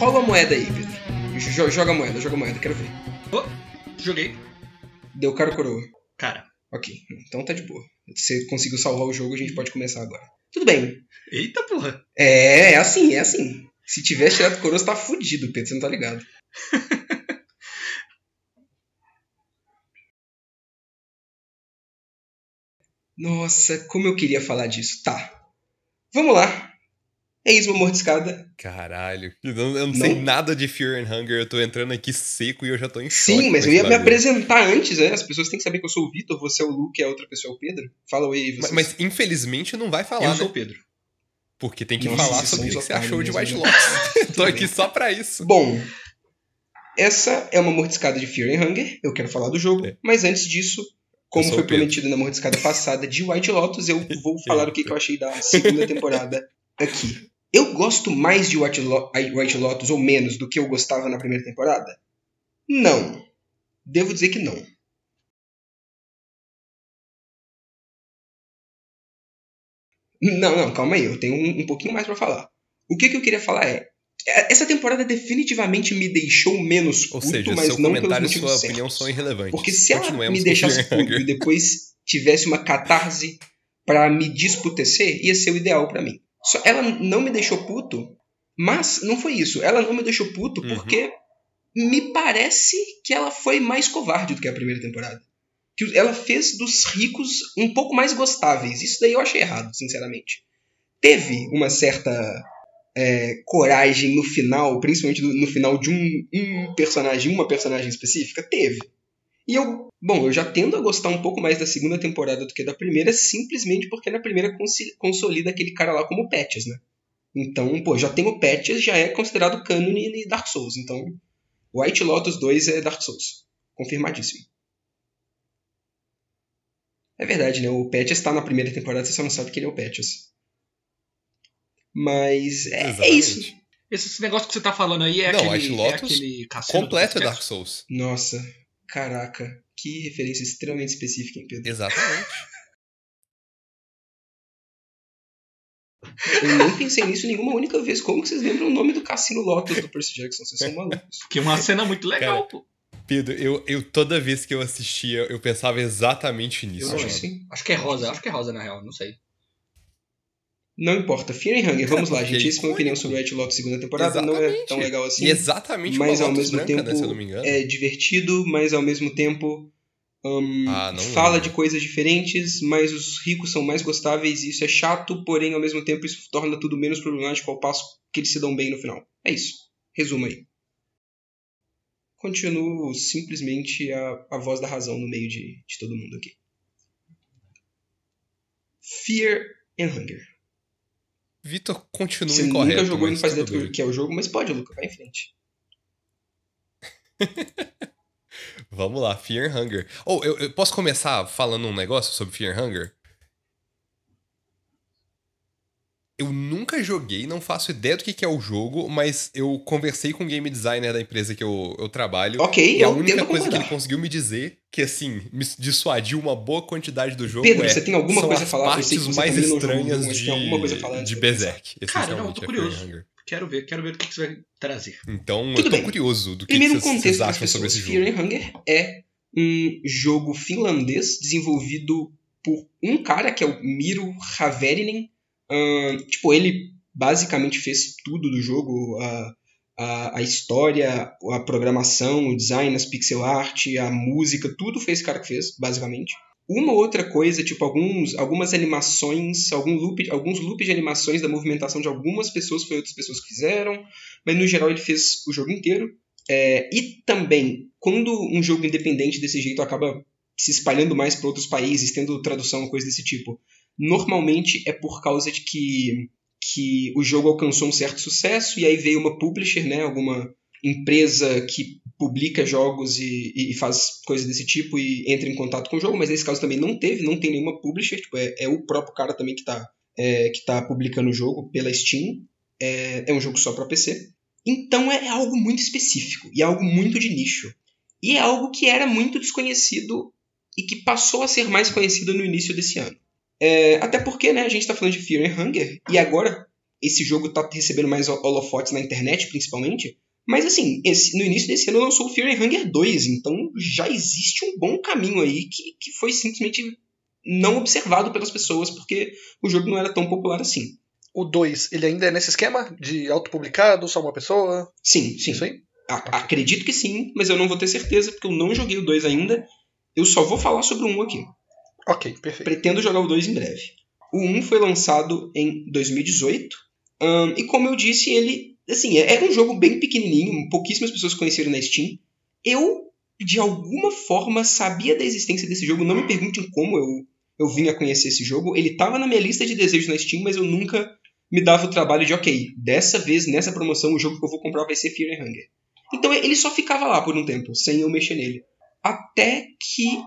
Rola a moeda aí, Pedro. Jo- Joga a moeda, joga a moeda, quero ver. Ô, joguei. Deu cara ou coroa. Cara. Ok, então tá de boa. Você conseguiu salvar o jogo, a gente pode começar agora. Tudo bem. Eita porra. É, é assim, é assim. Se tivesse tirado coroa, você tá fudido, Pedro, você não tá ligado. Nossa, como eu queria falar disso. Tá. Vamos lá. Eis uma mordiscada. Caralho. Eu não, eu não sei Não? nada de Fear and Hunger, eu tô entrando aqui seco e eu já tô em choque. Sim, mas eu ia me apresentar antes, né? As pessoas têm que saber que eu sou o Vitor, você é o Luke e a outra pessoa é o Pedro. Fala oi aí, Mas, vocês. mas, infelizmente não vai falar, eu né? sou o Pedro. Porque tem que Nossa, falar sobre o que você achou de White mesmo, Lotus. tô aqui só pra isso. Bom, essa é uma mordiscada de Fear and Hunger. Eu quero falar do jogo, É. mas antes disso, como foi o prometido na mordiscada passada de White Lotus, eu vou falar o que, que eu achei da segunda temporada aqui. Eu gosto mais de White, Lo- White Lotus ou menos do que eu gostava na primeira temporada? Não. Devo dizer que não. Não, não, calma aí, eu tenho um, um pouquinho mais pra falar. O que, que eu queria falar é. é, Essa temporada definitivamente me deixou menos Ou puto, seja, mas seu não pelos comentário e motivos sua certos. opinião são irrelevantes. Porque se ela me deixasse puto e depois tivesse uma catarse pra me disputecer, ia ser o ideal pra mim. Ela não me deixou puto, mas não foi isso. Ela não me deixou puto Uhum. porque me parece que ela foi mais covarde do que a primeira temporada. Que ela fez dos ricos um pouco mais gostáveis. Isso daí eu achei errado, sinceramente. Teve uma certa é, coragem no final, principalmente no, no final de um, um personagem, uma personagem específica? Teve. E eu, bom, eu já tendo a gostar um pouco mais da segunda temporada do que da primeira, simplesmente porque na primeira consolida aquele cara lá como Patches, né? Então, pô, já tem o Patches, já é considerado canon e Dark Souls. Então, White Lotus 2 é Dark Souls. Confirmadíssimo. É verdade, né? O Patches tá na primeira temporada, você só não sabe que ele é o Patches. Mas é, é isso. Esse negócio que você tá falando aí é Não, aquele, White Lotus é aquele Completo é do Dark? Souls. Nossa, caraca. Que referência extremamente específica, hein, Pedro? Exatamente. Eu nem pensei nisso nenhuma única vez. Como que vocês lembram o nome do Cassino Lotus do Percy Jackson? Vocês são malucos. Que é uma cena muito legal, pô. Pedro, eu, eu toda vez que eu assistia, eu pensava exatamente Eu nisso. acho mano. que sim. Acho que é rosa, acho que é rosa na real, não sei. Não importa. Fear and Hunger, vamos lá, gente. é Essa a minha opinião sobre White Lotus segunda temporada. Não é Exatamente. tão legal assim. Exatamente mas ao mesmo branca, tempo né, se eu não me engano. é divertido, mas ao mesmo tempo hum, Ah, fala lembro. de coisas diferentes, mas os ricos são mais gostáveis e isso é chato, porém ao mesmo tempo isso torna tudo menos problemático ao passo que eles se dão bem no final. É isso. Resumo aí. Continuo simplesmente a, a voz da razão no meio de, de todo mundo aqui. Fear and Hunger. Vitor continua Você incorreto. nunca jogou e não faz ideia do que é o jogo, mas pode, Luca, vai em frente. Vamos lá, Fear and Hunger. Oh, eu, eu posso começar falando um negócio sobre Fear and Hunger? Eu nunca joguei, não faço ideia do que que é o jogo, mas eu conversei com o game designer da empresa que eu, eu trabalho. Ok, E a única coisa que ele conseguiu me dizer, que assim, me dissuadiu uma boa quantidade do jogo Pedro, é, você tem alguma coisa a as falar? Eu sei partes que você mais estranhas jogo, de, tem alguma coisa a falar de? Berserk. Cara, não, tô é curioso. Fear Hunger. Quero ver, quero ver o que, que você vai trazer. Então, Tudo eu tô bem. curioso do que, Primeiro que um vocês, vocês acham sobre esse Fear jogo. and Hunger é um jogo finlandês desenvolvido por um cara que é o Miro Haverinen. Tipo, ele basicamente fez tudo do jogo. A, a, a história, a programação, o design, as pixel art, a música, tudo foi esse cara que fez, basicamente. Uma outra coisa, tipo, alguns, algumas animações, algum loop, alguns loops de animações da movimentação de algumas pessoas foi outras pessoas que fizeram, mas no geral ele fez o jogo inteiro. É, e também, quando um jogo independente desse jeito acaba se espalhando mais para outros países, tendo tradução, coisa desse tipo, normalmente é por causa de que, que o jogo alcançou um certo sucesso e aí veio uma publisher, né, alguma empresa que publica jogos e, e faz coisas desse tipo e entra em contato com o jogo, mas nesse caso também não teve, não tem nenhuma publisher, tipo, é, é o próprio cara também que está é, que tá publicando o jogo pela Steam. É, é um jogo só para PC. Então é algo muito específico e é algo muito de nicho. E é algo que era muito desconhecido e que passou a ser mais conhecido no início desse ano. É, até porque né, a gente está falando de Fear and Hunger e agora, esse jogo tá recebendo mais holofotes na internet, principalmente. Mas assim, esse, no início desse ano lançou o Fear and Hunger 2, então já existe um bom caminho aí que, que foi simplesmente não observado pelas pessoas, porque o jogo não era tão popular assim. O 2, ele ainda é nesse esquema de autopublicado, só uma pessoa? Sim, sim. Isso aí? A- acredito que sim, mas eu não vou ter certeza, porque eu não joguei o 2 ainda. Eu só vou falar sobre o 1 aqui. Ok, perfeito. Pretendo jogar o 2 em breve. O 1 foi lançado em 2018. ahn, e como eu disse, ele. Assim, era um jogo bem pequenininho, pouquíssimas pessoas conheceram na Steam. Eu, de alguma forma, sabia da existência desse jogo. Não me perguntem como eu, eu vim a conhecer esse jogo. Ele estava na minha lista de desejos na Steam, mas eu nunca me dava o trabalho de, ok, dessa vez, nessa promoção, o jogo que eu vou comprar vai ser Fear and Hunger. Então ele só ficava lá por um tempo, sem eu mexer nele. Até que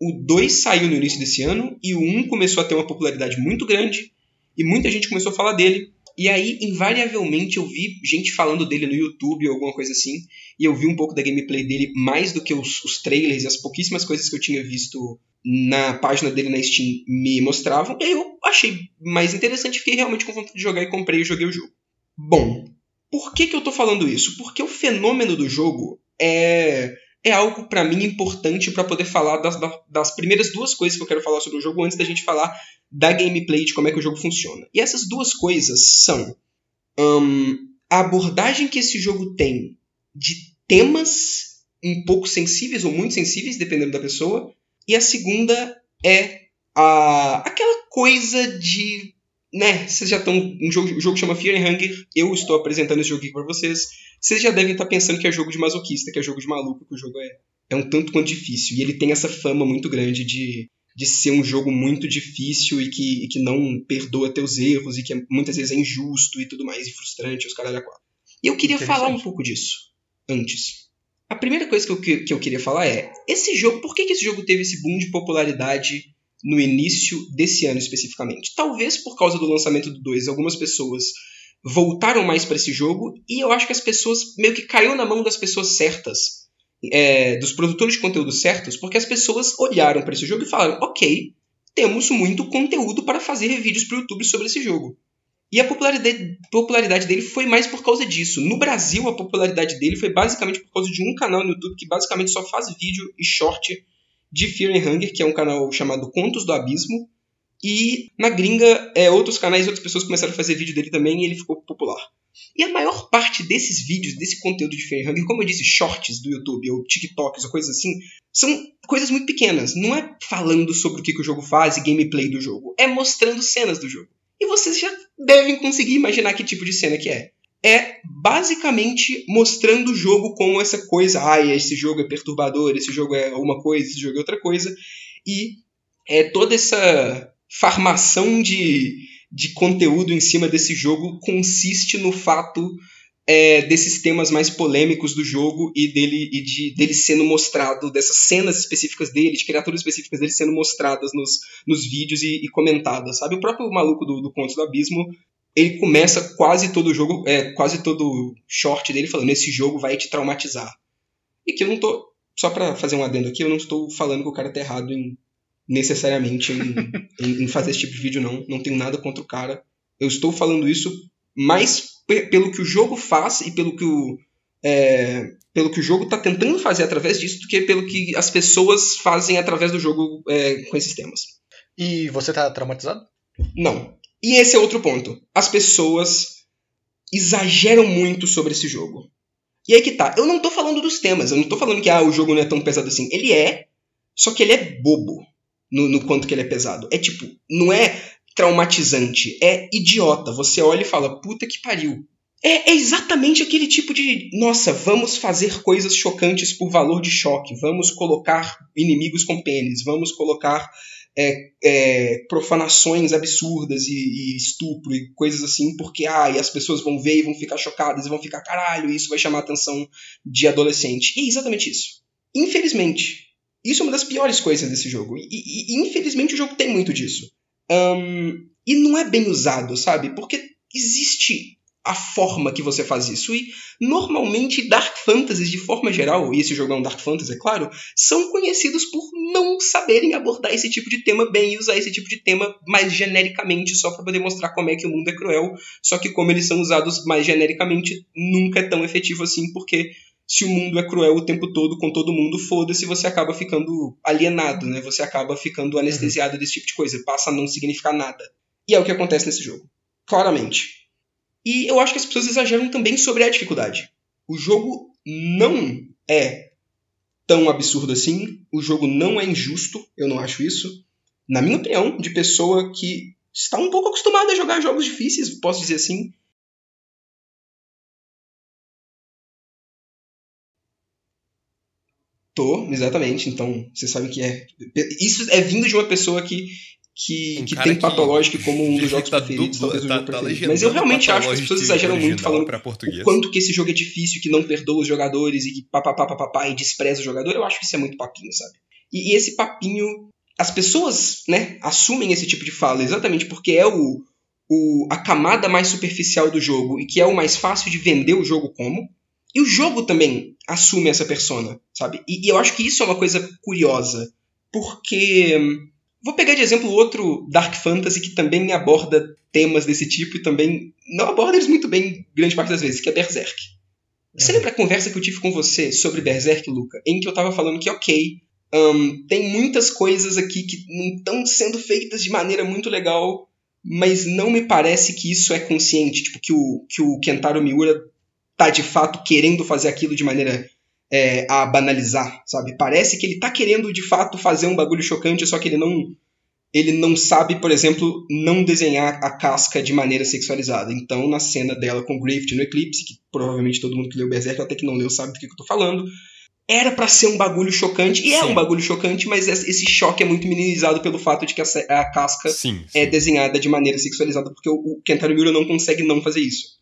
o 2 saiu no início desse ano e o 1 começou a ter uma popularidade muito grande e muita gente começou a falar dele. E aí, invariavelmente, eu vi gente falando dele no YouTube ou alguma coisa assim, e eu vi um pouco da gameplay dele mais do que os, os trailers e as pouquíssimas coisas que eu tinha visto na página dele na Steam me mostravam. E aí eu achei mais interessante, fiquei realmente com vontade de jogar e comprei e joguei o jogo. Bom, por que, que eu tô falando isso? Porque o fenômeno do jogo é é algo pra mim importante pra poder falar das, da- das primeiras duas coisas que eu quero falar sobre o jogo antes da gente falar da gameplay de como é que o jogo funciona. E essas duas coisas são ahn, a abordagem que esse jogo tem de temas um pouco sensíveis ou muito sensíveis, dependendo da pessoa, e a segunda é a, aquela coisa de. Né, vocês já estão. Um jogo, o jogo chama Fear and Hunger, eu estou apresentando esse jogo aqui pra vocês. Vocês já devem estar pensando que é jogo de masoquista, que é jogo de maluco, que o jogo é, é um tanto quanto difícil. E ele tem essa fama muito grande de, de ser um jogo muito difícil e que, e que não perdoa teus erros e que é- muitas vezes é injusto e tudo mais, e frustrante, os caralho a quatro. E eu queria falar um pouco disso antes. A primeira coisa que eu, que, que eu queria falar é: esse jogo, por que, que esse jogo teve esse boom de popularidade no início desse ano especificamente? Talvez por causa do lançamento do 2, algumas pessoas voltaram mais para esse jogo e eu acho que as pessoas meio que caiu na mão das pessoas certas, é, dos produtores de conteúdo certos, porque as pessoas olharam para esse jogo e falaram: ok, temos muito conteúdo para fazer vídeos para o YouTube sobre esse jogo. E a popularidade, popularidade dele foi mais por causa disso. No Brasil, a popularidade dele foi basicamente por causa de um canal no YouTube que basicamente só faz vídeo e short de Fear and Hunger, que é um canal chamado Contos do Abismo. E na gringa, é, outros canais e outras pessoas começaram a fazer vídeo dele também e ele ficou popular. E a maior parte desses vídeos, desse conteúdo de Fear and Hunger, como eu disse, shorts do YouTube ou TikToks ou coisas assim, são coisas muito pequenas. Não é falando sobre o que, que o jogo faz e gameplay do jogo. É mostrando cenas do jogo. E vocês já devem conseguir imaginar que tipo de cena que é. É basicamente mostrando o jogo como essa coisa. Ah, esse jogo é perturbador, esse jogo é uma coisa, esse jogo é outra coisa. E é toda essa farmação de, de conteúdo em cima desse jogo consiste no fato é, desses temas mais polêmicos do jogo e dele e de dele sendo mostrado dessas cenas específicas dele, de criaturas específicas dele sendo mostradas nos, nos vídeos e, e comentadas, sabe? O próprio maluco do, do Contos do Abismo, ele começa quase todo o jogo, é, quase todo short dele falando esse jogo vai te traumatizar. E que eu não tô só pra fazer um adendo aqui, eu não estou falando que o cara tá errado em necessariamente em, em, em fazer esse tipo de vídeo não, não tenho nada contra o cara. Eu estou falando isso mais pe- pelo que o jogo faz e pelo que o é, pelo que o jogo está tentando fazer através disso do que pelo que as pessoas fazem através do jogo é, com esses temas. E você tá traumatizado? Não. E esse é outro ponto. As pessoas exageram muito sobre esse jogo. E aí que tá. Eu não tô falando dos temas. Eu não tô falando que ah, o jogo não é tão pesado assim. Ele é, só que ele é bobo no, no quanto que ele é pesado. É tipo, não é traumatizante, é idiota. Você olha e fala, puta que pariu. É, é exatamente aquele tipo de. Nossa, vamos fazer coisas chocantes por valor de choque. Vamos colocar inimigos com pênis. Vamos colocar é, é, profanações absurdas e, e estupro e coisas assim, porque ah, e as pessoas vão ver e vão ficar chocadas e vão ficar caralho, e isso vai chamar a atenção de adolescente. E é exatamente isso. Infelizmente, isso é uma das piores coisas desse jogo. E, e- e, infelizmente o jogo tem muito disso. Ahn, e não é bem usado, sabe? Porque existe a forma que você faz isso. E normalmente Dark Fantasies, de forma geral, e esse jogo é um Dark Fantasy, é claro, são conhecidos por não saberem abordar esse tipo de tema bem e usar esse tipo de tema mais genericamente só para poder mostrar como é que o mundo é cruel. Só que como eles são usados mais genericamente, nunca é tão efetivo assim, porque se o mundo é cruel o tempo todo com todo mundo, foda-se, você acaba ficando alienado, né? Você acaba ficando anestesiado desse tipo de coisa, passa a não significar nada. E é o que acontece nesse jogo. Claramente. E eu acho que as pessoas exageram também sobre a dificuldade. O jogo não é tão absurdo assim, o jogo não é injusto, eu não acho isso. Na minha opinião, de pessoa que está um pouco acostumada a jogar jogos difíceis, posso dizer assim, Tô, exatamente. Então, você sabe que é. Isso é vindo de uma pessoa que, que, Um que tem que- Patológico como um dos jogos tá preferidos, duplo- talvez o tá- jogo tá preferido. legendando Mas eu realmente acho que as pessoas exageram muito falando o quanto que esse jogo é difícil, que não perdoa os jogadores e que papapá, papapá, e despreza o jogador. Eu acho que isso é muito papinho, sabe? E, e esse papinho. As pessoas, né, assumem esse tipo de fala exatamente porque é o, o, a camada mais superficial do jogo e que é o mais fácil de vender o jogo como. E o jogo também assume essa persona, sabe? E, e eu acho que isso é uma coisa curiosa. Porque. Vou pegar de exemplo outro Dark Fantasy que também aborda temas desse tipo e também não aborda eles muito bem grande parte das vezes, que é Berserk. Você lembra a conversa que eu tive com você sobre Berserk, Luca? Em que eu tava falando que, ok, hum, tem muitas coisas aqui que não estão sendo feitas de maneira muito legal, mas não me parece que isso é consciente, tipo, que o, que o Kentaro Miura tá de fato querendo fazer aquilo de maneira é, a banalizar, sabe? Parece que ele tá querendo de fato fazer um bagulho chocante, só que ele não ele não sabe, por exemplo, não desenhar a casca de maneira sexualizada. Então, na cena dela com Griffith no Eclipse, que provavelmente todo mundo que leu Berserk, até que não leu, sabe do que eu tô falando, era pra ser um bagulho chocante, e é Sim. um bagulho chocante, mas esse choque é muito minimizado pelo fato de que a, casca Sim. é sim. desenhada de maneira sexualizada, porque o, o Kentaro Miura não consegue não fazer isso.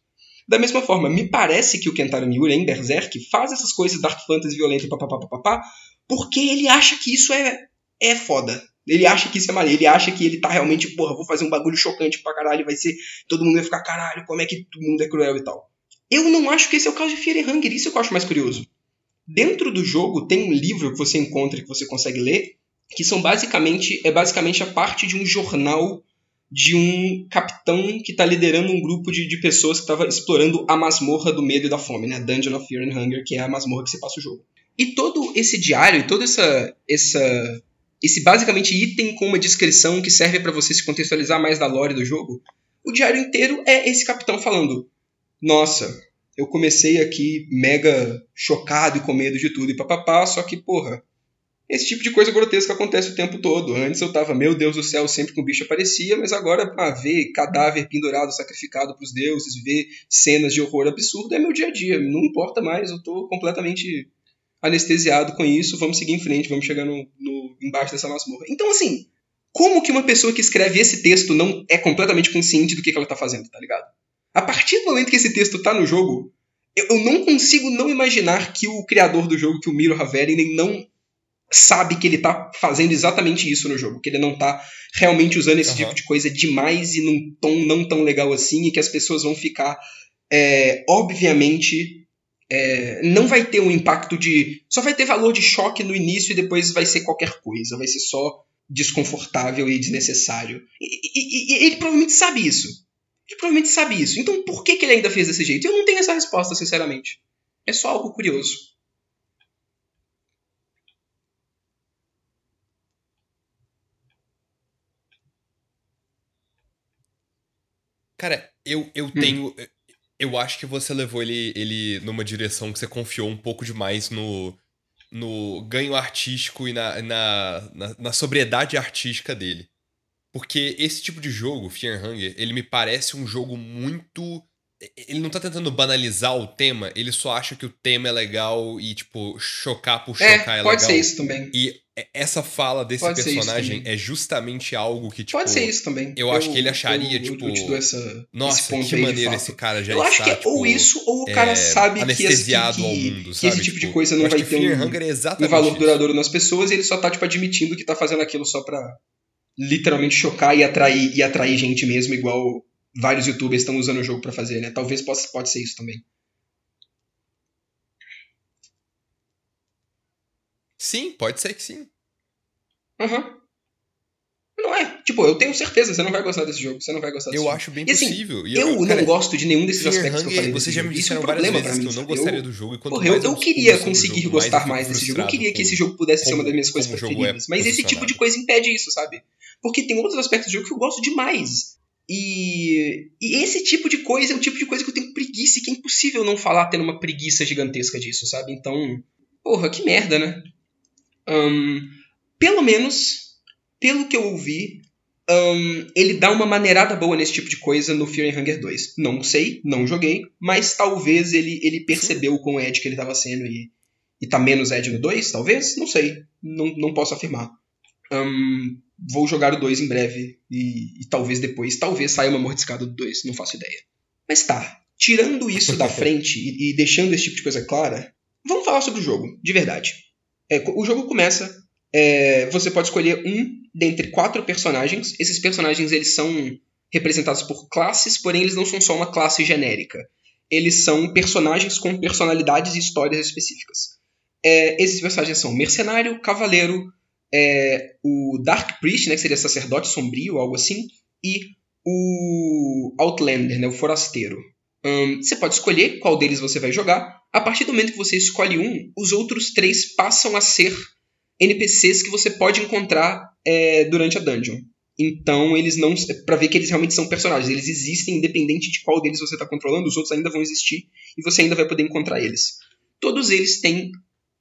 Da mesma forma, me parece que o Kentaro Miura em Berserk faz essas coisas Dark Fantasy violenta, papapá, papapá, porque ele acha que isso é, é foda. Ele acha que isso é maneiro, ele acha que ele tá realmente, porra, vou fazer um bagulho chocante pra caralho, vai ser. Todo mundo vai ficar, caralho, como é que o mundo é cruel e tal. Eu não acho que esse é o caso de Fear and Hunger, isso que eu acho mais curioso. Dentro do jogo tem um livro que você encontra que você consegue ler, que são basicamente é basicamente a parte de um jornal de um capitão que está liderando um grupo de, de pessoas que estava explorando a masmorra do medo e da fome, né? Dungeon of Fear and Hunger, que é a masmorra que você passa o jogo. E todo esse diário, e todo essa, essa, esse basicamente item com uma descrição que serve para você se contextualizar mais da lore do jogo, o diário inteiro é esse capitão falando: Nossa, eu comecei aqui mega chocado e com medo de tudo e papapá, só que, porra, esse tipo de coisa grotesca acontece o tempo todo. Antes eu tava, meu Deus do céu, sempre que um bicho aparecia, mas agora, ah, ver cadáver pendurado, sacrificado pros deuses, ver cenas de horror absurdo é meu dia a dia. Não importa mais, eu tô completamente anestesiado com isso. Vamos seguir em frente, vamos chegar no, no embaixo dessa masmorra. Então, assim, como que uma pessoa que escreve esse texto não é completamente consciente do que, que ela tá fazendo, tá ligado? A partir do momento que esse texto tá no jogo, eu, eu não consigo não imaginar que o criador do jogo, que o Miro Haverinen, não sabe que ele tá fazendo exatamente isso no jogo, que ele não tá realmente usando esse Aham. tipo de coisa demais e num tom não tão legal assim, e que as pessoas vão ficar, é, obviamente, é, não vai ter um impacto de. Só vai ter valor de choque no início e depois vai ser qualquer coisa, vai ser só desconfortável e desnecessário. E, e- e- e ele provavelmente sabe isso. Ele provavelmente sabe isso. Então por que, que ele ainda fez desse jeito? Eu não tenho essa resposta, sinceramente. É só algo curioso. Cara, eu, Hum. eu tenho. Eu acho que você levou ele, ele numa direção que você confiou um pouco demais no, no ganho artístico e na, na, na, na sobriedade artística dele. Porque esse tipo de jogo, Fear Hunger, ele me parece um jogo muito. Ele não tá tentando banalizar o tema, ele só acha que o tema é legal e, tipo, chocar por chocar é, É, pode legal. ser isso também. E essa fala desse Pode personagem é justamente algo que, tipo. pode ser isso também. eu acho que ele acharia, eu, tipo, Eu essa, Nossa, que maneiro esse cara já Eu acho está, que é tipo, ou isso, ou o cara é, sabe que, esse- que, que, mundo, que sabe? esse tipo de Tipo, coisa eu não acho vai que ter um, é um valor isso. duradouro nas pessoas e ele só tá tipo admitindo que tá fazendo aquilo só pra literalmente chocar e atrair, e atrair gente mesmo, igual vários youtubers estão usando o jogo pra fazer, né? Talvez possa, pode ser isso também. Sim, pode ser que sim. Aham. Não é. Tipo, eu tenho certeza, você não vai gostar desse jogo. Você não vai gostar desse Eu jogo. acho bem E assim, possível. E Eu, cara, não gosto de nenhum desses Fear aspectos que eu Hunger, falei. Desse já me Isso é um várias problema vezes pra que mim, eu não gostaria do jogo. E quanto Porra, eu, eu queria conseguir jogo, gostar eu mais desse jogo. Eu queria que esse jogo pudesse ser uma das minhas coisas é preferidas. Mas esse tipo de coisa impede isso, sabe? Porque tem outros aspectos do jogo que eu gosto demais. E, e esse tipo de coisa é o tipo de coisa que eu tenho preguiça e que é impossível não falar tendo uma preguiça gigantesca disso, sabe? Então, porra, que merda, né? Ahn, pelo menos, pelo que eu ouvi, ahn, ele dá uma maneirada boa nesse tipo de coisa no Fear and Hunger 2. Não sei, não joguei, mas talvez ele, ele percebeu o Ed que ele tava sendo e, e tá menos Ed no 2, talvez? Não sei, não, não posso afirmar. Ahn, vou jogar o 2 em breve e, e talvez depois, talvez saia uma mordiscada do 2, não faço ideia. Mas tá, tirando isso da frente e, e deixando esse tipo de coisa clara, vamos falar sobre o jogo, de verdade. É, o jogo começa, é, você pode escolher um dentre quatro personagens. Esses personagens eles são representados por classes, porém eles não são só uma classe genérica. Eles são personagens com personalidades e histórias específicas. É, esses personagens são mercenário, cavaleiro, é, o Dark Priest, né, que seria sacerdote sombrio, algo assim, e o Outlander, né, o forasteiro. Hum, você pode escolher qual deles você vai jogar. A partir do momento que você escolhe um, os outros três passam a ser NPCs que você pode encontrar é, durante a dungeon. Então eles não. Pra ver que eles realmente são personagens. Eles existem independente de qual deles você está controlando, os outros ainda vão existir e você ainda vai poder encontrar eles. Todos eles têm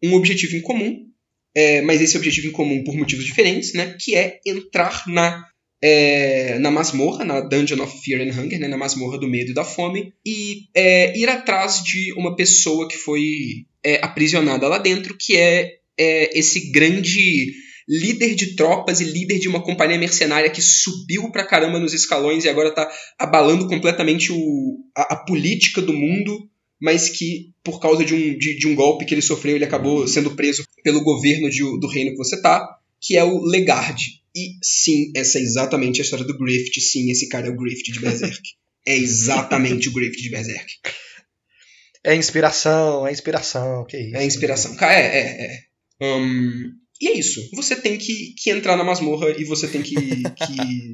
um objetivo em comum, é, mas esse objetivo em comum por motivos diferentes, né? Que é entrar na, é, na masmorra, na Dungeon of Fear and Hunger, né, na masmorra do medo e da fome, e é, ir atrás de uma pessoa que foi é, aprisionada lá dentro, que é, é esse grande líder de tropas e líder de uma companhia mercenária que subiu pra caramba nos escalões e agora tá abalando completamente o, a, a política do mundo, mas que por causa de um, de, de um golpe que ele sofreu, ele acabou sendo preso pelo governo de, do reino que você tá, que é o Legard. E sim, essa é exatamente a história do Grift. Sim, esse cara é o Grift de Berserk. é exatamente o Grift de Berserk. É inspiração, é inspiração, que isso. É inspiração. Cara, é, é, é. Hum, e é isso. Você tem que, que entrar na masmorra e você tem que, que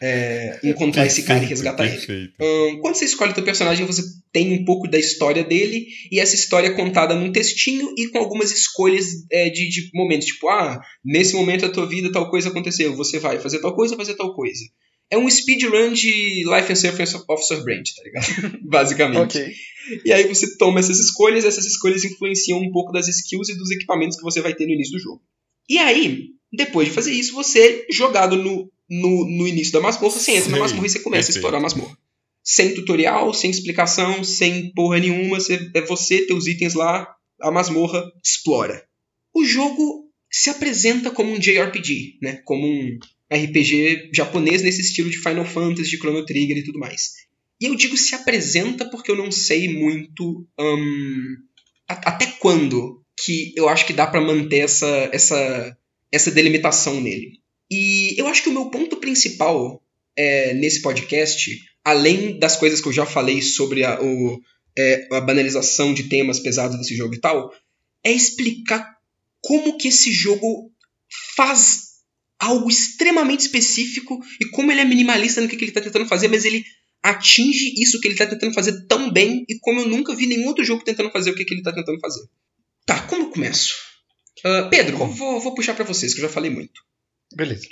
é, encontrar esse cara e resgatar ele. Perfeito. Hum, quando você escolhe o teu personagem, você tem um pouco da história dele, e essa história é contada num textinho e com algumas escolhas é, de, de momentos. Tipo, ah, nesse momento da tua vida tal coisa aconteceu, você vai fazer tal coisa, fazer tal coisa. É um speedrun de Life and Surface of Sir Brand, tá ligado? Basicamente. Ok. E aí você toma essas escolhas, e essas escolhas influenciam um pouco das skills e dos equipamentos que você vai ter no início do jogo. E aí, depois de fazer isso, você, jogado no, no, no início da masmorra, você entra na Sei, masmorra e você começa perfeito. a explorar a masmorra. Sem tutorial, sem explicação, sem porra nenhuma, você, é você, teus itens lá, a masmorra, explora. O jogo se apresenta como um JRPG, né? Como um RPG japonês nesse estilo de Final Fantasy, de Chrono Trigger e tudo mais. E eu digo se apresenta porque eu não sei muito a- até quando que eu acho que dá pra manter essa, essa, essa delimitação nele. E eu acho que o meu ponto principal é, nesse podcast, além das coisas que eu já falei sobre a, o, é, a banalização de temas pesados desse jogo e tal, é explicar como que esse jogo faz algo extremamente específico e como ele é minimalista no que, que ele está tentando fazer, mas ele atinge isso que ele está tentando fazer tão bem e como eu nunca vi nenhum outro jogo tentando fazer o que, que ele está tentando fazer. Tá, como eu começo? Ah, Pedro, vou, vou puxar pra vocês, que eu já falei muito. Beleza.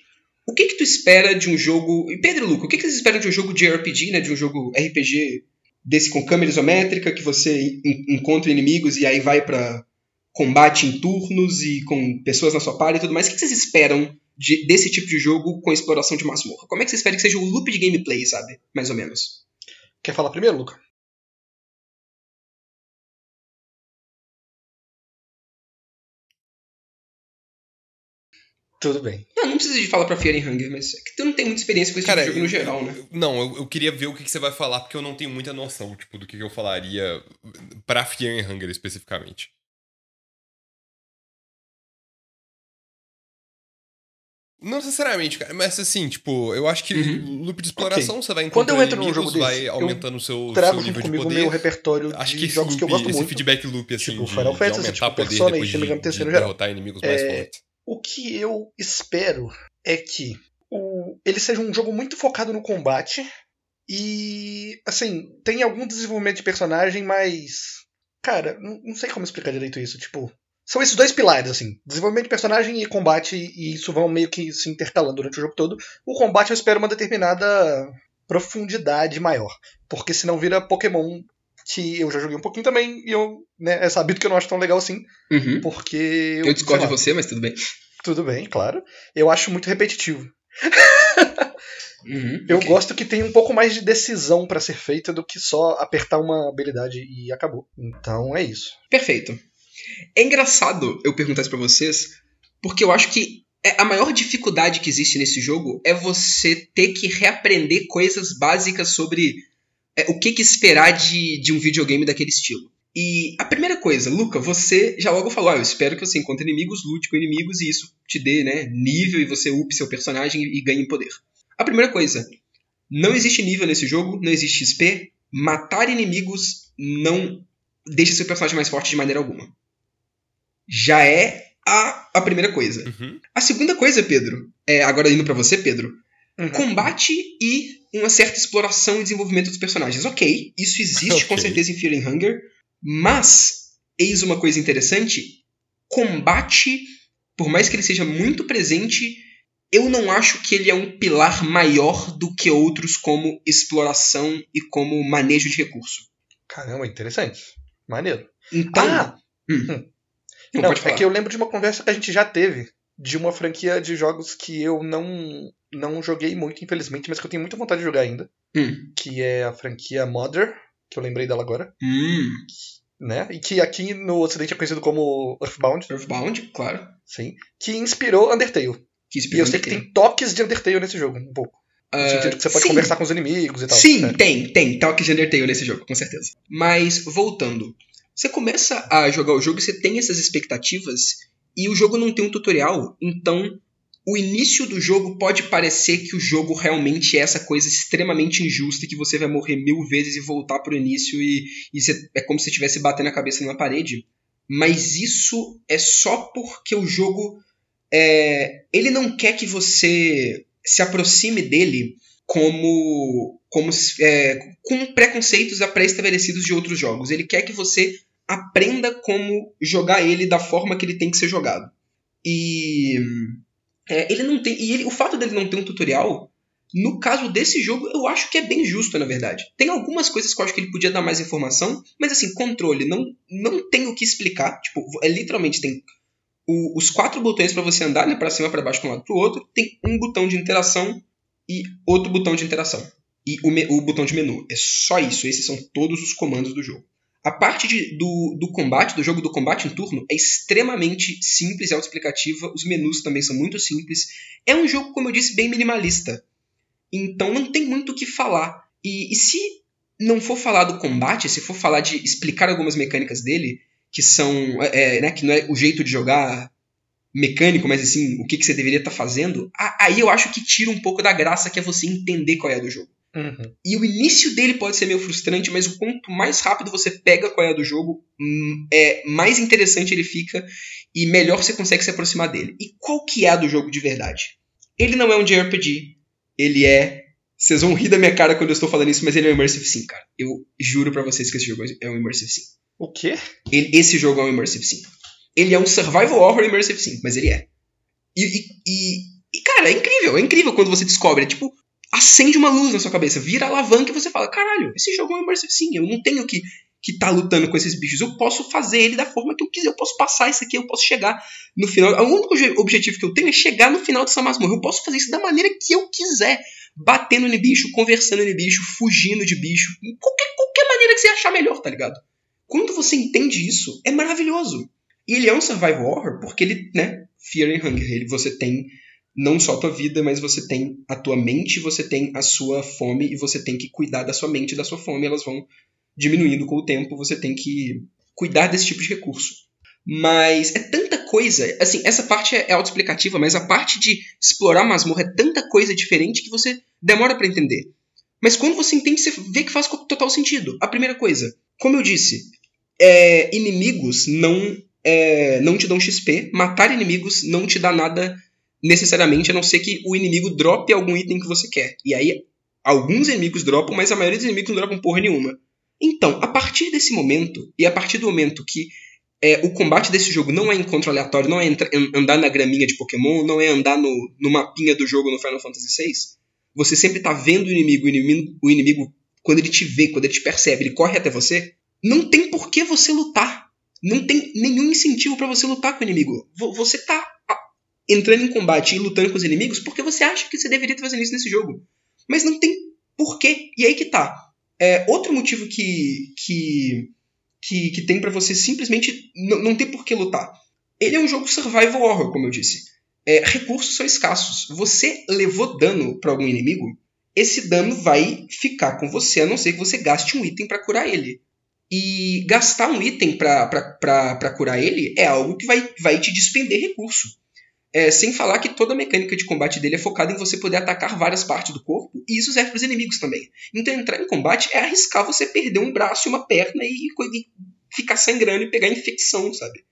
O que que tu espera de um jogo... E Pedro e Luca, o que que vocês esperam de um jogo de RPG, né? De um jogo RPG desse com câmera isométrica, que você en- encontra inimigos e aí vai pra combate em turnos e com pessoas na sua par e tudo mais. O que que vocês esperam de- desse tipo de jogo com exploração de masmorra? Como é que vocês esperam que seja o loop de gameplay, sabe? Mais ou menos. Quer falar primeiro, Luca? Tudo bem. Não, não precisa de falar pra Fear and Hunger, mas é que tu não tem muita experiência com esse Cara, tipo de jogo no geral, né? Não, eu, eu queria ver o que, que você vai falar, porque eu não tenho muita noção, tipo, do que, que eu falaria pra Fear and Hunger especificamente. Não necessariamente, cara, mas assim, tipo, eu acho que Uhum. loop de exploração você vai Quando eu encontrando entro num inimigos, jogo vai desse, eu aumentando o seu, Trago seu junto nível de poder. meu repertório Acho de que esse jogos que eu loop, gosto esse muito. feedback loop, assim, tipo de, Final de aumentar tipo poder Persona depois de, de geral. derrotar inimigos mais É, fortes. O que eu espero é que o, ele seja um jogo muito focado no combate e, assim, tem algum desenvolvimento de personagem, mas. Cara, não, não sei como explicar direito isso. Tipo, são esses dois pilares, assim: desenvolvimento de personagem e combate, e isso vão meio que se intercalando durante o jogo todo. O combate eu espero uma determinada profundidade maior, porque senão vira Pokémon. Que eu já joguei um pouquinho também, e eu, né, é sabido que eu não acho tão legal assim, Uhum. porque. Eu discordo sei de você, mas tudo bem. Tudo bem, claro. Eu acho muito repetitivo. Uhum, Eu ok. gosto que tem um pouco mais de decisão pra ser feita do que só apertar uma habilidade e acabou. Então é isso. Perfeito. É engraçado eu perguntar isso pra vocês, porque eu acho que é- a maior dificuldade que existe nesse jogo é você ter que reaprender coisas básicas sobre é, o que, que esperar de, de um videogame daquele estilo. E a primeira coisa, Luca, você já logo falou, ah, eu espero que você encontre inimigos, lute com inimigos e isso te dê né, nível e você upe seu personagem e ganhe poder. A primeira coisa, não existe nível nesse jogo, não existe XP, matar inimigos não deixa seu personagem mais forte de maneira alguma. Já é a, a primeira coisa. Uhum. A segunda coisa, Pedro, é, agora indo pra você, Pedro, Uhum. combate e uma certa exploração e desenvolvimento dos personagens. Ok, isso existe com Ok. certeza em Fear and Hunger, mas, eis uma coisa interessante, combate, por mais que ele seja muito presente, eu não acho que ele é um pilar maior do que outros como exploração e como manejo de recurso. Caramba, interessante. Maneiro. Então, ah! hum. hum. Não, Não, pode é que eu lembro de uma conversa que a gente já teve de uma franquia de jogos que eu não não joguei muito, infelizmente, mas que eu tenho muita vontade de jogar ainda. Hum. Que é a franquia Mother, que eu lembrei dela agora, Hum, né? E que aqui no ocidente é conhecido como Earthbound, Earthbound, claro. sim. Que inspirou Undertale. Que E eu sei que tem toques de Undertale nesse jogo, um pouco. No Ah, sentido que você pode sim. conversar com os inimigos e tal. Sim, né? tem, tem. Toque de Undertale nesse jogo, com certeza. Mas, voltando. Você começa a jogar o jogo e você tem essas expectativas, e o jogo não tem um tutorial, então o início do jogo pode parecer que o jogo realmente é essa coisa extremamente injusta que você vai morrer mil vezes e voltar pro início e, e é como se estivesse batendo a cabeça numa parede. Mas isso é só porque o jogo. é, ele não quer que você se aproxime dele como, como é, com preconceitos pré-estabelecidos de outros jogos. Ele quer que você aprenda como jogar ele da forma que ele tem que ser jogado. E é, ele não tem. E ele- o fato dele não ter um tutorial, no caso desse jogo, eu acho que é bem justo, na verdade. Tem algumas coisas que eu acho que ele podia dar mais informação, mas assim, controle, não, não tem o que explicar. Tipo, é, literalmente tem o- os quatro botões para você andar, né, para cima, para baixo, para um lado, para o outro. Tem um botão de interação e outro botão de interação. E o, o botão de menu. É só isso. Esses são todos os comandos do jogo. A parte de- do, do combate, do jogo do combate em turno, é extremamente simples e autoexplicativa. Os menus também são muito simples. É um jogo, como eu disse, bem minimalista. Então não tem muito o que falar. E, e se não for falar do combate, se for falar de explicar algumas mecânicas dele, que são. é, é, né, que não é o jeito de jogar mecânico, mas assim, o que, que você deveria estar fazendo, a- aí eu acho que tira um pouco da graça que é você entender qual é do jogo. Uhum. E o início dele pode ser meio frustrante, mas o quanto mais rápido você pega qual é a do jogo, hum, é mais interessante ele fica e melhor você consegue se aproximar dele. E qual que é a do jogo de verdade? Ele não é um JRPG, ele é. Vocês vão rir da minha cara quando eu estou falando isso, mas ele é um Immersive Sim, cara. Eu juro pra vocês que esse jogo é um Immersive Sim. O quê? Ele- esse jogo é um Immersive Sim. Ele é um Survival Horror Immersive Sim, mas ele é. E, e, e- e, cara, é incrível, é incrível quando você descobre. É tipo, acende uma luz na sua cabeça, vira alavanca e você fala: caralho, esse jogo é um Immersive Sim, eu não tenho que que tá lutando com esses bichos. Eu posso fazer ele da forma que eu quiser. Eu posso passar isso aqui, eu posso chegar no final. O único obje- objetivo que eu tenho é chegar no final dessa masmorra. Eu posso fazer isso da maneira que eu quiser. Batendo no bicho, conversando no bicho, fugindo de bicho. Qualquer, qualquer maneira que você achar melhor, tá ligado? Quando você entende isso, é maravilhoso. E ele é um survival horror porque ele, né, Fear and Hunger. Ele, você tem não só a tua vida, mas você tem a tua mente, você tem a sua fome e você tem que cuidar da sua mente e da sua fome. Elas vão diminuindo com o tempo, você tem que cuidar desse tipo de recurso. Mas é tanta coisa. Assim, essa parte é autoexplicativa, mas a parte de explorar masmorra é tanta coisa diferente que você demora para entender. Mas quando você entende, você vê que faz total sentido. A primeira coisa, como eu disse, é, inimigos não, é, não te dão XP. Matar inimigos não te dá nada necessariamente, a não ser que o inimigo drope algum item que você quer. E aí, alguns inimigos dropam, mas a maioria dos inimigos não dropam porra nenhuma. Então, a partir desse momento, e a partir do momento que é, o combate desse jogo não é encontro aleatório, não é andar na graminha de Pokémon, não é andar no, no mapinha do jogo no Final Fantasy VI. Você sempre tá vendo o inimigo, o inimigo, o inimigo, quando ele te vê, quando ele te percebe, ele corre até você. Não tem por que você lutar. Não tem nenhum incentivo para você lutar com o inimigo. Você tá entrando em combate e lutando com os inimigos porque você acha que você deveria estar fazendo isso nesse jogo. Mas não tem porquê. E aí que tá. É, outro motivo que, que que, que tem para você simplesmente não ter por que lutar. Ele é um jogo survival horror, como eu disse. É, recursos são escassos. Você levou dano para algum inimigo, esse dano vai ficar com você, a não ser que você gaste um item para curar ele. E gastar um item para curar ele é algo que vai, vai te despender recurso. É, sem falar que toda a mecânica de combate dele é focada em você poder atacar várias partes do corpo, e isso serve para os inimigos também. Então entrar em combate é arriscar você perder um braço e uma perna e, e ficar sangrando e pegar infecção, sabe?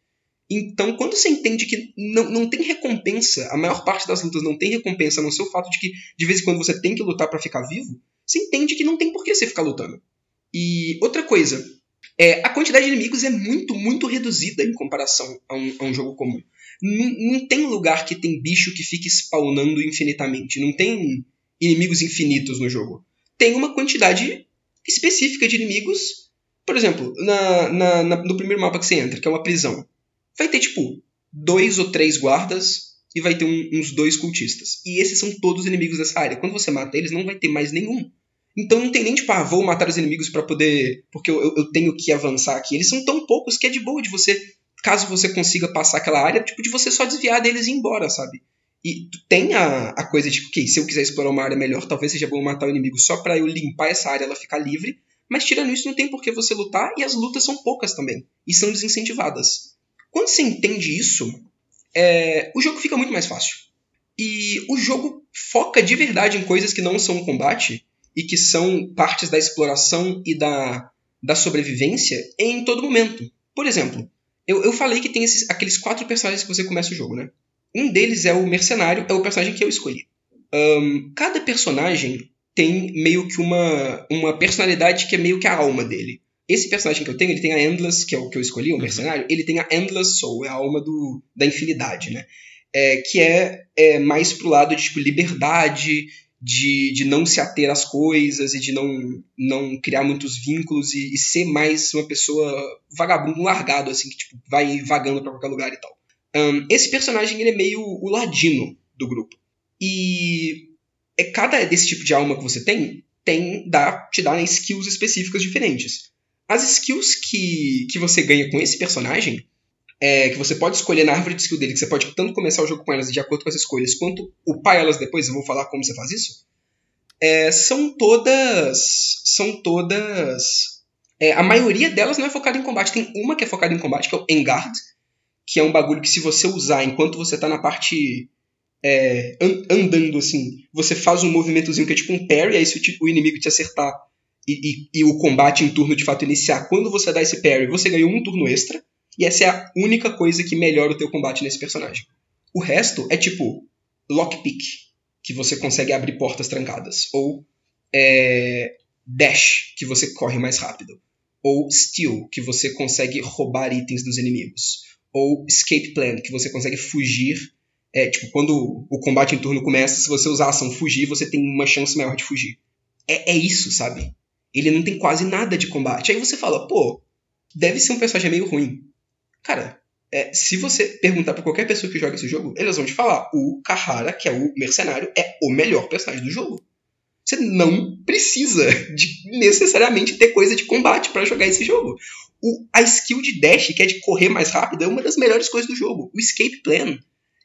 Então, quando você entende que não, não tem recompensa, a maior parte das lutas não tem recompensa, no seu fato de que de vez em quando você tem que lutar para ficar vivo, você entende que não tem por que você ficar lutando. E outra coisa, é, a quantidade de inimigos é muito, muito reduzida em comparação a um, a um jogo comum. Não, tem lugar que tem bicho que fique spawnando infinitamente. Não tem inimigos infinitos no jogo. Tem uma quantidade específica de inimigos. Por exemplo, na, na, na, no primeiro mapa que você entra, que é uma prisão, vai ter tipo dois ou três guardas e vai ter um, uns dois cultistas. E esses são todos inimigos dessa área. Quando você mata eles, não vai ter mais nenhum. Então não tem nem tipo, ah, vou matar os inimigos para poder. Porque eu, eu, tenho que avançar aqui. Eles são tão poucos que é de boa de você caso você consiga passar aquela área, tipo, de você só desviar deles e ir embora, sabe? E tem a, a coisa de, ok, se eu quiser explorar uma área melhor, talvez seja bom matar o inimigo só para eu limpar essa área ela ficar livre, mas tirando isso não tem por que você lutar e as lutas são poucas também, e são desincentivadas. Quando você entende isso, é, o jogo fica muito mais fácil. E o jogo foca de verdade em coisas que não são combate e que são partes da exploração e da, da sobrevivência em todo momento. Por exemplo, eu, eu falei que tem esses, aqueles quatro personagens que você começa o jogo, né? Um deles é o mercenário, é o personagem que eu escolhi. Um, cada personagem tem meio que uma, uma personalidade que é meio que a alma dele. Esse personagem que eu tenho, ele tem a Endless, que é o que eu escolhi, o uhum. mercenário, ele tem a Endless Soul, é a alma do, da infinidade, né? É, que é, é mais pro lado de tipo, liberdade, de, de não se ater às coisas e de não, não criar muitos vínculos e, e ser mais uma pessoa vagabundo, largado, assim, que tipo, vai vagando para qualquer lugar e tal. Um, esse personagem ele é meio o ladino do grupo. E é, cada desse tipo de alma que você tem, tem dá, te dá né, skills específicas diferentes. As skills que, que você ganha com esse personagem é, que você pode escolher na árvore de skill dele, que você pode tanto começar o jogo com elas de acordo com as escolhas, quanto upar elas depois, eu vou falar como você faz isso, é, são todas. São todas. É, a maioria delas não é focada em combate. Tem uma que é focada em combate, que é o Engard, que é um bagulho que se você usar enquanto você tá na parte. É, andando assim, você faz um movimentozinho que é tipo um parry, aí se o, inimigo te acertar e, e, e, o combate em turno de fato iniciar, quando você dá esse parry, você ganhou um turno extra. E essa é a única coisa que melhora o teu combate nesse personagem. O resto é tipo lockpick, que você consegue abrir portas trancadas, ou é, dash, que você corre mais rápido, ou steal, que você consegue roubar itens dos inimigos, ou escape plan, que você consegue fugir. É, tipo, quando o combate em turno começa, se você usar a ação fugir, você tem uma chance maior de fugir. É, é isso, sabe? Ele não tem quase nada de combate. Aí você fala, pô, deve ser um personagem meio ruim. Cara, é, se você perguntar para qualquer pessoa que joga esse jogo, eles vão te falar: o Kahara, que é o mercenário, é o melhor personagem do jogo. Você não precisa de necessariamente ter coisa de combate para jogar esse jogo. O, a skill de dash, que é de correr mais rápido, é uma das melhores coisas do jogo. O escape plan,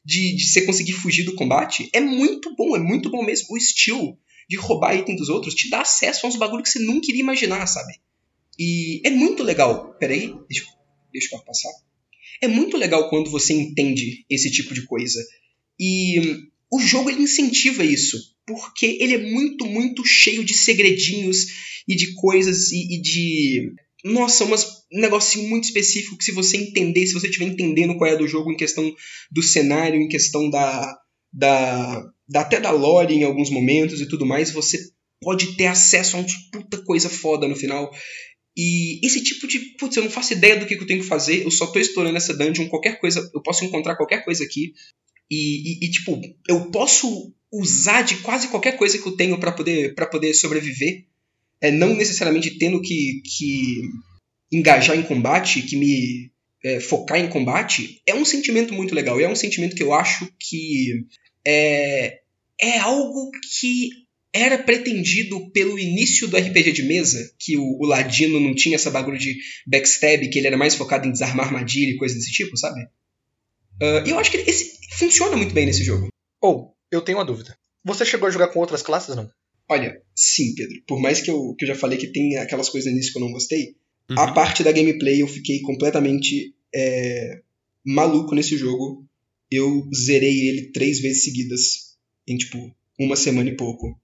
de, de você conseguir fugir do combate, é muito bom, é muito bom mesmo. O skill de roubar item dos outros te dá acesso a uns bagulhos que você nunca iria imaginar, sabe? E é muito legal. Peraí, deixa, deixa eu passar. É muito legal quando você entende esse tipo de coisa. E o jogo ele incentiva isso, porque ele é muito, muito cheio de segredinhos e de coisas e, e de. Nossa, umas, um negocinho muito específico que se você entender, se você estiver entendendo qual é do jogo em questão do cenário, em questão da, da, da até da lore em alguns momentos e tudo mais, você pode ter acesso a um puta coisa foda no final. E esse tipo de, putz, eu não faço ideia do que, eu tenho que fazer, eu só tô explorando essa dungeon, qualquer coisa, eu posso encontrar qualquer coisa aqui. E, e, e tipo, eu posso usar de quase qualquer coisa que eu tenho para poder, poder sobreviver. É, não necessariamente tendo que, que engajar em combate, que me é, focar em combate, é um sentimento muito legal. E é um sentimento que eu acho que é, é algo que era pretendido pelo início do RPG de mesa, que o, o, Ladino não tinha essa bagulho de backstab, que ele era mais focado em desarmar armadilha e coisas desse tipo, sabe? Uh, e eu acho que esse funciona muito bem nesse jogo. Ou, oh, eu tenho uma dúvida. Você chegou a jogar com outras classes, não? Olha, sim, Pedro. Por mais que eu, que eu já falei que tem aquelas coisas no início que eu não gostei, uhum. a parte da gameplay eu fiquei completamente é, maluco nesse jogo. Eu zerei ele três vezes seguidas, em tipo, uma semana e pouco.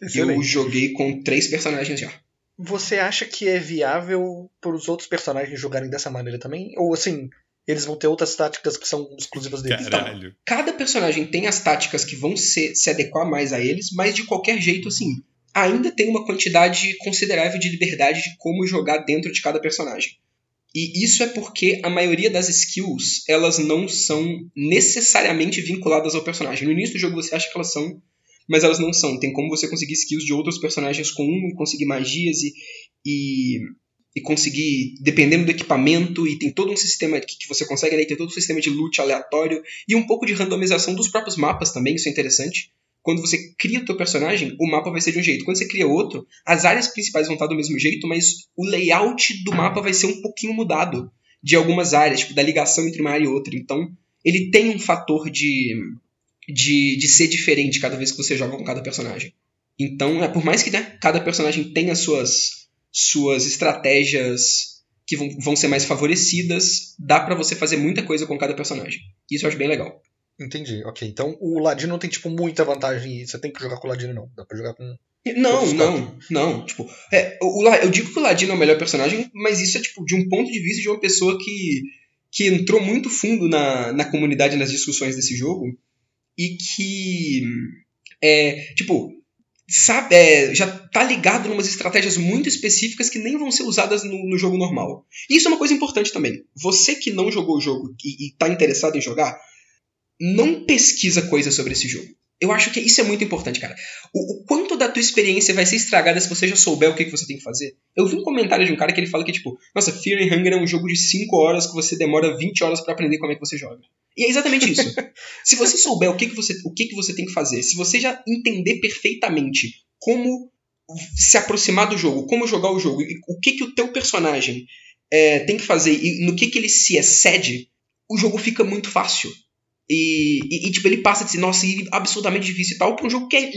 Excelente. Eu joguei com três personagens já. Você acha que é viável para os outros personagens jogarem dessa maneira também? Ou assim, eles vão ter outras táticas que são exclusivas deles? Caralho. Então, cada personagem tem as táticas que vão se, se adequar mais a eles, mas de qualquer jeito, assim, ainda tem uma quantidade considerável de liberdade de como jogar dentro de cada personagem. E isso é porque a maioria das skills, elas não são necessariamente vinculadas ao personagem. No início do jogo você acha que elas são, mas elas não são. Tem como você conseguir skills de outros personagens com um, conseguir magias e, e, e, conseguir, dependendo do equipamento, e tem todo um sistema que, que você consegue, né, tem todo um sistema de loot aleatório e um pouco de randomização dos próprios mapas também, isso é interessante. Quando você cria o teu personagem, o mapa vai ser de um jeito. Quando você cria outro, as áreas principais vão estar do mesmo jeito, mas o layout do mapa vai ser um pouquinho mudado de algumas áreas, tipo da ligação entre uma área e outra. Então, ele tem um fator de de, de ser diferente cada vez que você joga com cada personagem. Então, é, por mais que né, cada personagem tenha suas, suas estratégias que vão, vão ser mais favorecidas, dá para você fazer muita coisa com cada personagem. Isso eu acho bem legal. Entendi, ok. Então o Ladino não tem, tipo, muita vantagem e você tem que jogar com o Ladino, não. Dá pra jogar com. Não, não, não. Tipo, é, o, eu digo que o Ladino é o melhor personagem, mas isso é, tipo, de um ponto de vista de uma pessoa que, que entrou muito fundo na, na comunidade, nas discussões desse jogo e que é, tipo, sabe, é, já tá ligado em umas estratégias muito específicas que nem vão ser usadas no, no, jogo normal. E isso é uma coisa importante também. Você que não jogou o jogo e, e tá interessado em jogar, não pesquisa coisas sobre esse jogo. Eu acho que isso é muito importante, cara. O, o, quanto da tua experiência vai ser estragada se você já souber o que, que você tem que fazer? Eu vi um comentário de um cara que ele fala que, tipo, nossa, Fear and Hunger é um jogo de 5 horas que você demora 20 horas para aprender como é que você joga. E é exatamente isso. se você souber o que, que, você, o que, que você tem que fazer, se você já entender perfeitamente como se aproximar do jogo, como jogar o jogo, o que, que o teu personagem é, tem que fazer e no que, que ele se excede, o jogo fica muito fácil. E, e, e tipo, ele passa de ser, nossa, absurdamente difícil e tal, pra um jogo que é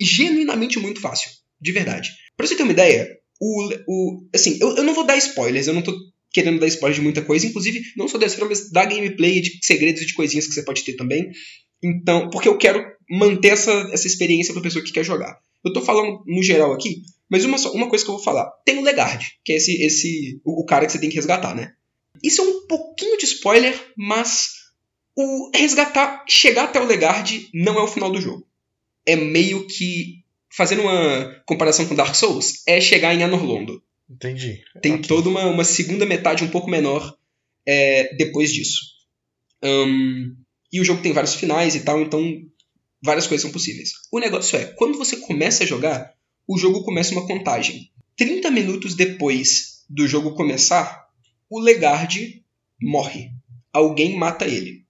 genuinamente muito fácil. De verdade. Pra você ter uma ideia, o. o assim, eu, eu não vou dar spoilers, eu não tô querendo dar spoiler de muita coisa, inclusive não só da mas da gameplay, de segredos e de coisinhas que você pode ter também. Então, porque eu quero manter essa, essa experiência pra pessoa que quer jogar. Eu tô falando no geral aqui, mas uma, uma coisa que eu vou falar. Tem o Legard, que é esse, esse o, o cara que você tem que resgatar, né? Isso é um pouquinho de spoiler, mas o resgatar, chegar até o Legard não é o final do jogo. É meio que, fazendo uma comparação com Dark Souls, é chegar em Anorlondo. Entendi. Tem okay. toda uma, uma segunda metade um pouco menor é, depois disso. Um, e o jogo tem vários finais e tal, então várias coisas são possíveis. O negócio é, quando você começa a jogar, o jogo começa uma contagem. 30 minutos depois do jogo começar, o Legard morre. Alguém mata ele.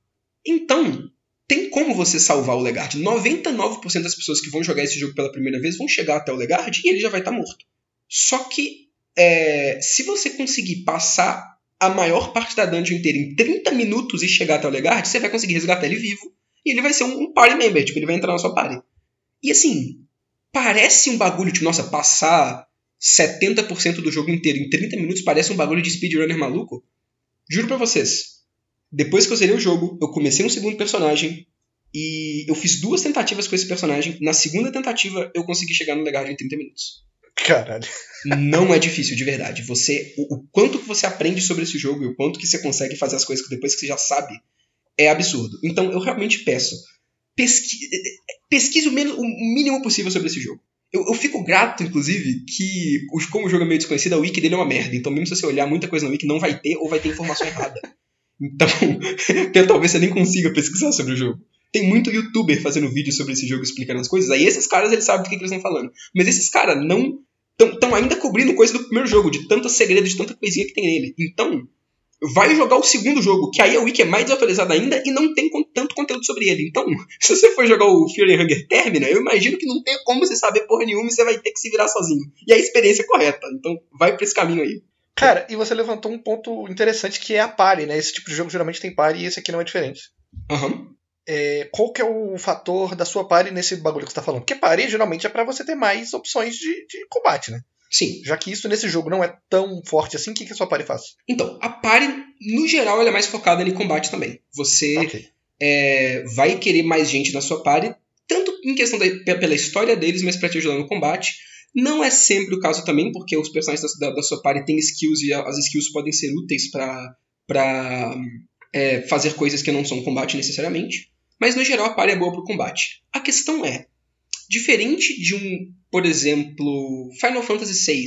Então, tem como você salvar o Legard. 99% das pessoas que vão jogar esse jogo pela primeira vez vão chegar até o Legard e ele já vai estar tá morto. Só que é, se você conseguir passar a maior parte da dungeon inteira em 30 minutos e chegar até o Legard, você vai conseguir resgatar ele vivo e ele vai ser um, party member, tipo, ele vai entrar na sua party. E assim, parece um bagulho, tipo, nossa, passar 70% do jogo inteiro em 30 minutos parece um bagulho de speedrunner maluco. Juro pra vocês, Depois que eu zerei o jogo, eu comecei um segundo personagem e eu fiz duas tentativas com esse personagem. Na segunda tentativa, eu consegui chegar no legado em 30 minutos. Caralho. Não é difícil, de verdade. Você, o, o quanto que você aprende sobre esse jogo e o quanto que você consegue fazer as coisas depois que você já sabe é absurdo. Então eu realmente peço, pesqui, pesquise o, menos, o mínimo possível sobre esse jogo. Eu, eu, fico grato, inclusive, que como o jogo é meio desconhecido, a wiki dele é uma merda. Então, mesmo se você olhar muita coisa na wiki, não vai ter ou vai ter informação errada. Então, talvez você nem consiga pesquisar sobre o jogo. Tem muito youtuber fazendo vídeo sobre esse jogo explicando as coisas. Aí esses caras, eles sabem do que, que eles estão falando. Mas esses caras não estão ainda cobrindo coisa do primeiro jogo, de tanto segredo, de tanta coisinha que tem nele. Então, vai jogar o segundo jogo, que aí a wiki é mais desatualizada ainda e não tem tanto conteúdo sobre ele. Então, se você for jogar o Fear and Hunger Termina, eu imagino que não tem como você saber porra nenhuma e você vai ter que se virar sozinho. E a experiência é correta. Então, vai pra esse caminho aí. Cara, e você levantou um ponto interessante que é a pare, né? Esse tipo de jogo geralmente tem pare e esse aqui não é diferente. Uhum. É, qual que é o fator da sua pare nesse bagulho que você tá falando? Porque pare geralmente é para você ter mais opções de, de combate, né? Sim. Já que isso nesse jogo não é tão forte assim, o que, que a sua party faz? Então, a party, no geral, ela é mais focada em combate também. Você okay. é, vai querer mais gente na sua party, tanto em questão da, pela história deles, mas para te ajudar no combate. Não é sempre o caso também, porque os personagens da, da sua party têm skills e as skills podem ser úteis para é, fazer coisas que não são combate necessariamente. Mas no geral a party é boa pro combate. A questão é, diferente de um por exemplo, Final Fantasy VI,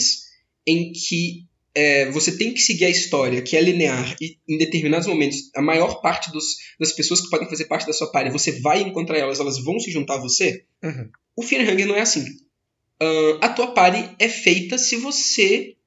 em que é, você tem que seguir a história, que é linear, e em determinados momentos, a maior parte dos, das pessoas que podem fazer parte da sua party, você vai encontrar elas, elas vão se juntar a você. Uhum. O Fearhanger não é assim. Uh, a tua party é feita se você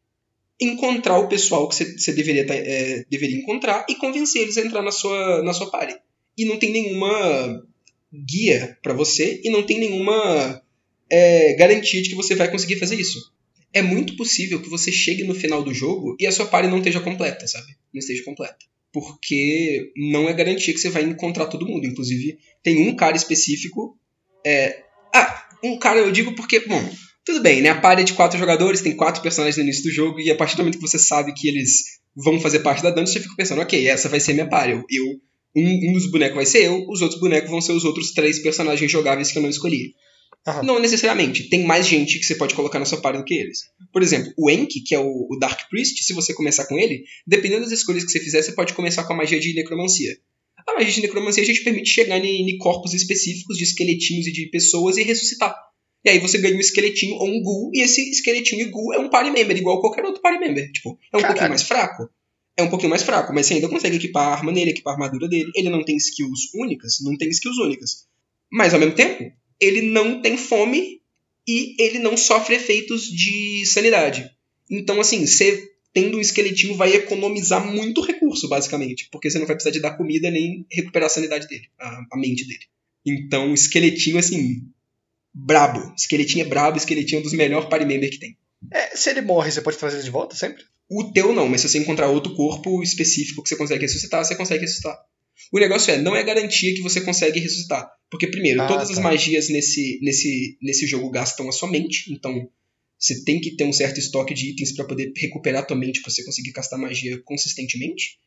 encontrar o pessoal que você, deveria, é, deveria encontrar e convencer eles a entrar na sua, na sua party. E não tem nenhuma guia para você e não tem nenhuma é, garantia de que você vai conseguir fazer isso. É muito possível que você chegue no final do jogo e a sua party não esteja completa, sabe? Não esteja completa. Porque não é garantia que você vai encontrar todo mundo. Inclusive, tem um cara específico. É... Ah, um cara eu digo porque, bom, tudo bem, né? A party é de quatro jogadores, tem quatro personagens no início do jogo, e a partir do momento que você sabe que eles vão fazer parte da dungeon, você fica pensando, ok, essa vai ser minha party. Eu, eu um, um dos bonecos vai ser eu, os outros bonecos vão ser os outros três personagens jogáveis que eu não escolhi. Não necessariamente. Tem mais gente que você pode colocar na sua party do que eles. Por exemplo, o Enki, que é o, o, Dark Priest, se você começar com ele, dependendo das escolhas que você fizer, você pode começar com a magia de necromancia. A magia de necromancia a gente permite chegar em, corpos específicos de esqueletinhos e de pessoas e ressuscitar. E aí você ganha um esqueletinho ou um ghoul, e esse esqueletinho e ghoul é um party member, igual qualquer outro party member. Tipo, é um Caraca. pouquinho mais fraco. É um pouquinho mais fraco, mas você ainda consegue equipar a arma nele, equipar a armadura dele. Ele não tem skills únicas, não tem skills únicas. Mas ao mesmo tempo, ele não tem fome e ele não sofre efeitos de sanidade. Então, assim, você tendo um esqueletinho vai economizar muito recurso, basicamente, porque você não vai precisar de dar comida nem recuperar a sanidade dele, a, a mente dele. Então, esqueletinho, assim, brabo. Esqueletinho é brabo, esqueletinho é um dos melhores party member que tem. É, se ele morre, você pode trazer ele de volta sempre? O teu não, mas se você encontrar outro corpo específico que você consegue ressuscitar, você consegue ressuscitar. O negócio é, não é garantia que você consegue ressuscitar. Porque, primeiro, ah, todas tá. as magias nesse, nesse, nesse jogo gastam a sua mente, então você tem que ter um certo estoque de itens para poder recuperar a tua mente para você conseguir castar magia consistentemente.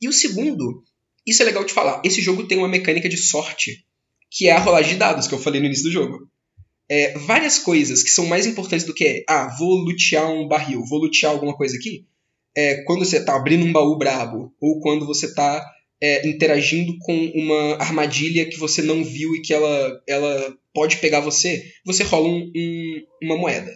E o segundo, isso é legal de falar, esse jogo tem uma mecânica de sorte, que é a rolagem de dados, que eu falei no início do jogo. É, várias coisas que são mais importantes do que, ah, vou lutear um barril, vou lutear alguma coisa aqui, é, quando você tá abrindo um baú brabo, ou quando você tá é, interagindo com uma armadilha que você não viu e que ela, ela pode pegar você, você rola um, um, uma moeda.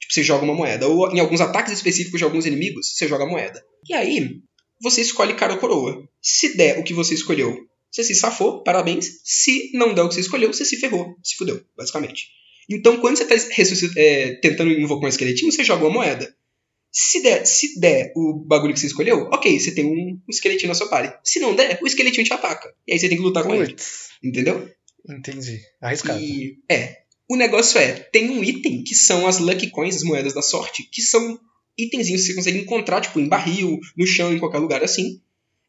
Tipo, você joga uma moeda. Ou em alguns ataques específicos de alguns inimigos, você joga a moeda. E aí, você escolhe cara ou coroa. Se der o que você escolheu, você se safou, parabéns. Se não der o que você escolheu, você se ferrou, se fudeu, basicamente. Então, quando você está é, tentando invocar um esqueletinho, você joga uma moeda. Se der, se der o bagulho que você escolheu, ok, você tem um, esqueletinho na sua party. Se não der, o esqueletinho te ataca. E aí você tem que lutar com ele. Entendeu? Entendi. Arriscado. E, é. O negócio é, tem um item que são as Lucky Coins, as moedas da sorte, que são itenzinhos que você consegue encontrar, tipo, em barril, no chão, em qualquer lugar assim.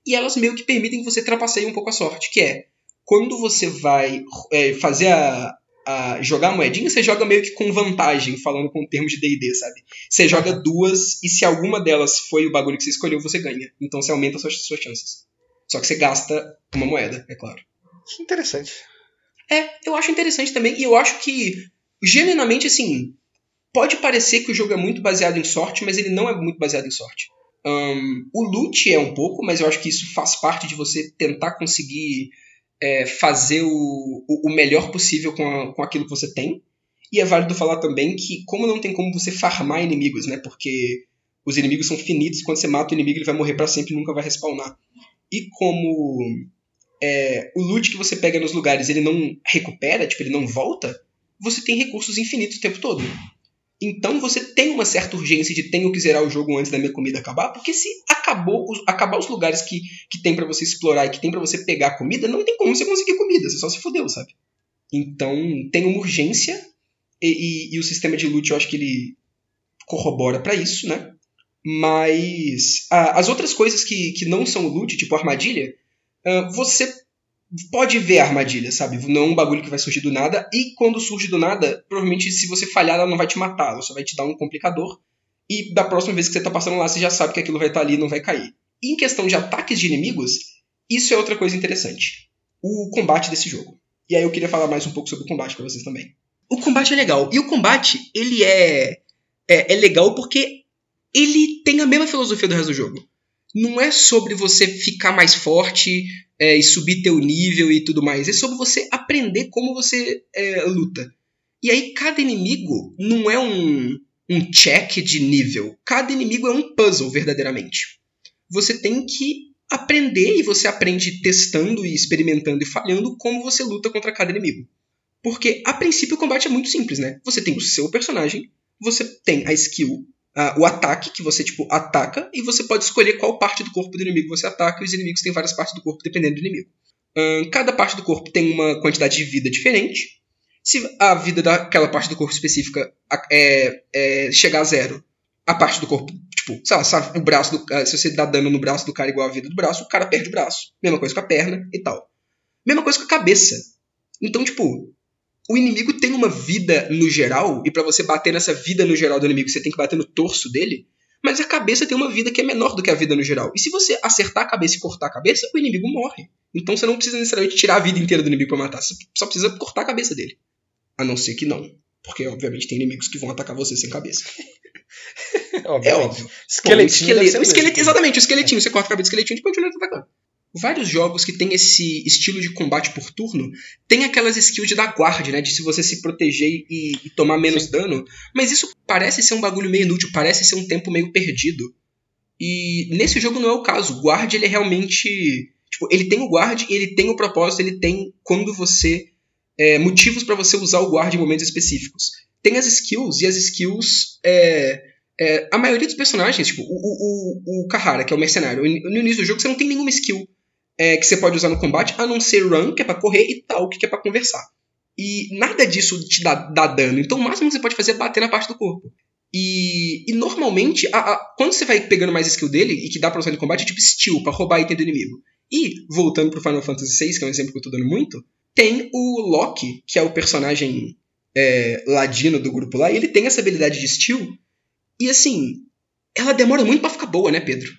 E elas meio que permitem que você trapaceie um pouco a sorte, que é quando você vai é, fazer a, a jogar moedinha, você joga meio que com vantagem, falando com termos de D&D, sabe? Você joga duas e se alguma delas foi o bagulho que você escolheu, você ganha. Então você aumenta as suas, suas chances. Só que você gasta uma moeda, é claro. Interessante. É, eu acho interessante também, e eu acho que, genuinamente, assim, pode parecer que o jogo é muito baseado em sorte, mas ele não é muito baseado em sorte. Um, o loot é um pouco, mas eu acho que isso faz parte de você tentar conseguir é, fazer o, o, melhor possível com, a, com aquilo que você tem. E é válido falar também que, como não tem como você farmar inimigos, né? Porque os inimigos são finitos, quando você mata o inimigo ele vai morrer para sempre e nunca vai respawnar. E como é, o loot que você pega nos lugares ele não recupera, tipo, ele não volta, você tem recursos infinitos o tempo todo. Então você tem uma certa urgência de tenho que zerar o jogo antes da minha comida acabar, porque se acabou acabar os lugares que, que tem para você explorar e que tem para você pegar comida, não tem como você conseguir comida, você só se fodeu, sabe? Então tem uma urgência e, e, e o sistema de loot eu acho que ele corrobora para isso, né? Mas as outras coisas que, que não são loot, tipo armadilha, uh, você pode ver a armadilha, sabe? Não é um bagulho que vai surgir do nada. E quando surge do nada, provavelmente se você falhar, ela não vai te matar, ela só vai te dar um complicador. E da próxima vez que você tá passando lá, você já sabe que aquilo vai estar tá ali e não vai cair. Em questão de ataques de inimigos, isso é outra coisa interessante. O combate desse jogo. E aí eu queria falar mais um pouco sobre o combate para vocês também. O combate é legal. E o combate, ele é, é, é legal porque ele tem a mesma filosofia do resto do jogo. Não é sobre você ficar mais forte, é, e subir teu nível e tudo mais. É sobre você aprender como você é, luta. E aí cada inimigo não é um, um check de nível. Cada inimigo é um puzzle, verdadeiramente. Você tem que aprender e você aprende testando e experimentando e falhando como você luta contra cada inimigo. Porque, a princípio, o combate é muito simples, né? Você tem o seu personagem, você tem a skill uh, o ataque, que você, tipo, ataca, e você pode escolher qual parte do corpo do inimigo você ataca, e os inimigos têm várias partes do corpo dependendo do inimigo. Uh, cada parte do corpo tem uma quantidade de vida diferente. Se a vida daquela parte do corpo específica é, é chegar a zero, a parte do corpo, tipo, sei lá, o braço do, se você dá dano no braço do cara igual a vida do braço, o cara perde o braço. Mesma coisa com a perna e tal. Mesma coisa com a cabeça. Então, tipo, o inimigo tem uma vida no geral, e para você bater nessa vida no geral do inimigo, você tem que bater no torso dele, mas a cabeça tem uma vida que é menor do que a vida no geral. E se você acertar a cabeça e cortar a cabeça, o inimigo morre. Então você não precisa necessariamente tirar a vida inteira do inimigo para matar, você só precisa cortar a cabeça dele. A não ser que não. Porque, obviamente, tem inimigos que vão atacar você sem cabeça. é óbvio. Esqueletinho. Pô, um esqueleto, exatamente, o esqueletinho. Você corta a cabeça do esqueletinho e continua atacando vários jogos que tem esse estilo de combate por turno tem aquelas skills de dar guarda, né? De se você se proteger e, e tomar menos Sim. dano. Mas isso parece ser um bagulho meio inútil, parece ser um tempo meio perdido. E nesse jogo não é o caso. O guard, ele é realmente. Tipo, ele tem o guard, ele tem o propósito, ele tem quando você. É, motivos para você usar o guard em momentos específicos. Tem as skills, e as skills. É, é, a maioria dos personagens, tipo, o, o, o, o Kahara, que é o mercenário, no início do jogo você não tem nenhuma skill é, que você pode usar no combate, a não ser run, que é pra correr, e tal, que é para conversar. E nada disso te dá, dá, dano. Então o máximo que você pode fazer é bater na parte do corpo. E, e normalmente, a, a, quando você vai pegando mais skill dele, e que dá pra usar no combate, é tipo steal, pra roubar item do inimigo. E, voltando pro Final Fantasy VI, que é um exemplo que eu tô dando muito, tem o Loki, que é o personagem é, ladino do grupo lá, e ele tem essa habilidade de steal. E assim, ela demora muito para ficar boa, né, Pedro?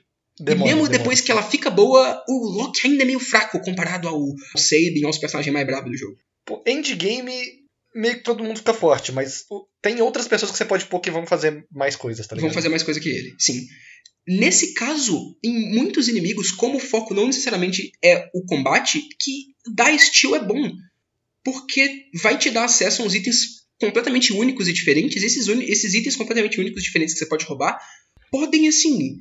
Demora, e mesmo demora. depois que ela fica boa, o Loki ainda é meio fraco comparado ao Sabin, aos personagens mais bravos do jogo. Pô, endgame, meio que todo mundo fica forte, mas tem outras pessoas que você pode pôr que vão fazer mais coisas, tá ligado? Vão fazer mais coisa que ele, sim. Nesse caso, em muitos inimigos, como o foco não necessariamente é o combate, que dar estilo é bom. Porque vai te dar acesso a uns itens completamente únicos e diferentes. Esses, esses itens completamente únicos e diferentes que você pode roubar podem, assim,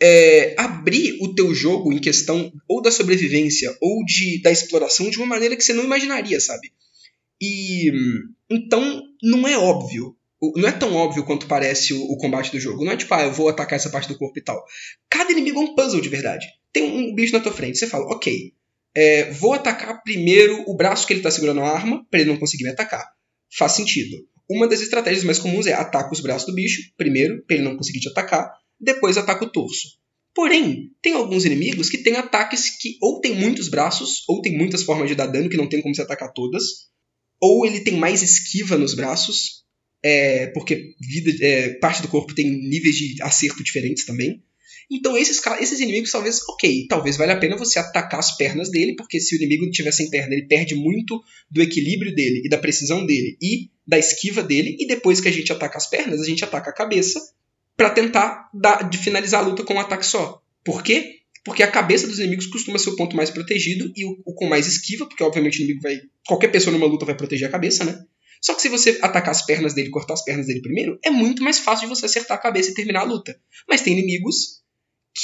é, abrir o teu jogo em questão ou da sobrevivência ou de, da exploração de uma maneira que você não imaginaria, sabe? E então não é óbvio, não é tão óbvio quanto parece o, o, combate do jogo. Não é tipo, ah, eu vou atacar essa parte do corpo e tal. Cada inimigo é um puzzle de verdade. Tem um bicho na tua frente, você fala, ok, é, vou atacar primeiro o braço que ele está segurando a arma para ele não conseguir me atacar. Faz sentido. Uma das estratégias mais comuns é atacar os braços do bicho primeiro para ele não conseguir te atacar depois ataca o torso. Porém, tem alguns inimigos que têm ataques que ou tem muitos braços, ou tem muitas formas de dar dano que não tem como se atacar todas, ou ele tem mais esquiva nos braços, é, porque vida, é, parte do corpo tem níveis de acerto diferentes também. Então esses, esses inimigos talvez, ok, talvez valha a pena você atacar as pernas dele, porque se o inimigo tiver sem perna, ele perde muito do equilíbrio dele e da precisão dele e da esquiva dele, e depois que a gente ataca as pernas, a gente ataca a cabeça pra tentar dar, de finalizar a luta com um ataque só. Por quê? Porque a cabeça dos inimigos costuma ser o ponto mais protegido e o, o com mais esquiva, porque obviamente o inimigo vai. Qualquer pessoa numa luta vai proteger a cabeça, né? Só que se você atacar as pernas dele, cortar as pernas dele primeiro, é muito mais fácil de você acertar a cabeça e terminar a luta. Mas tem inimigos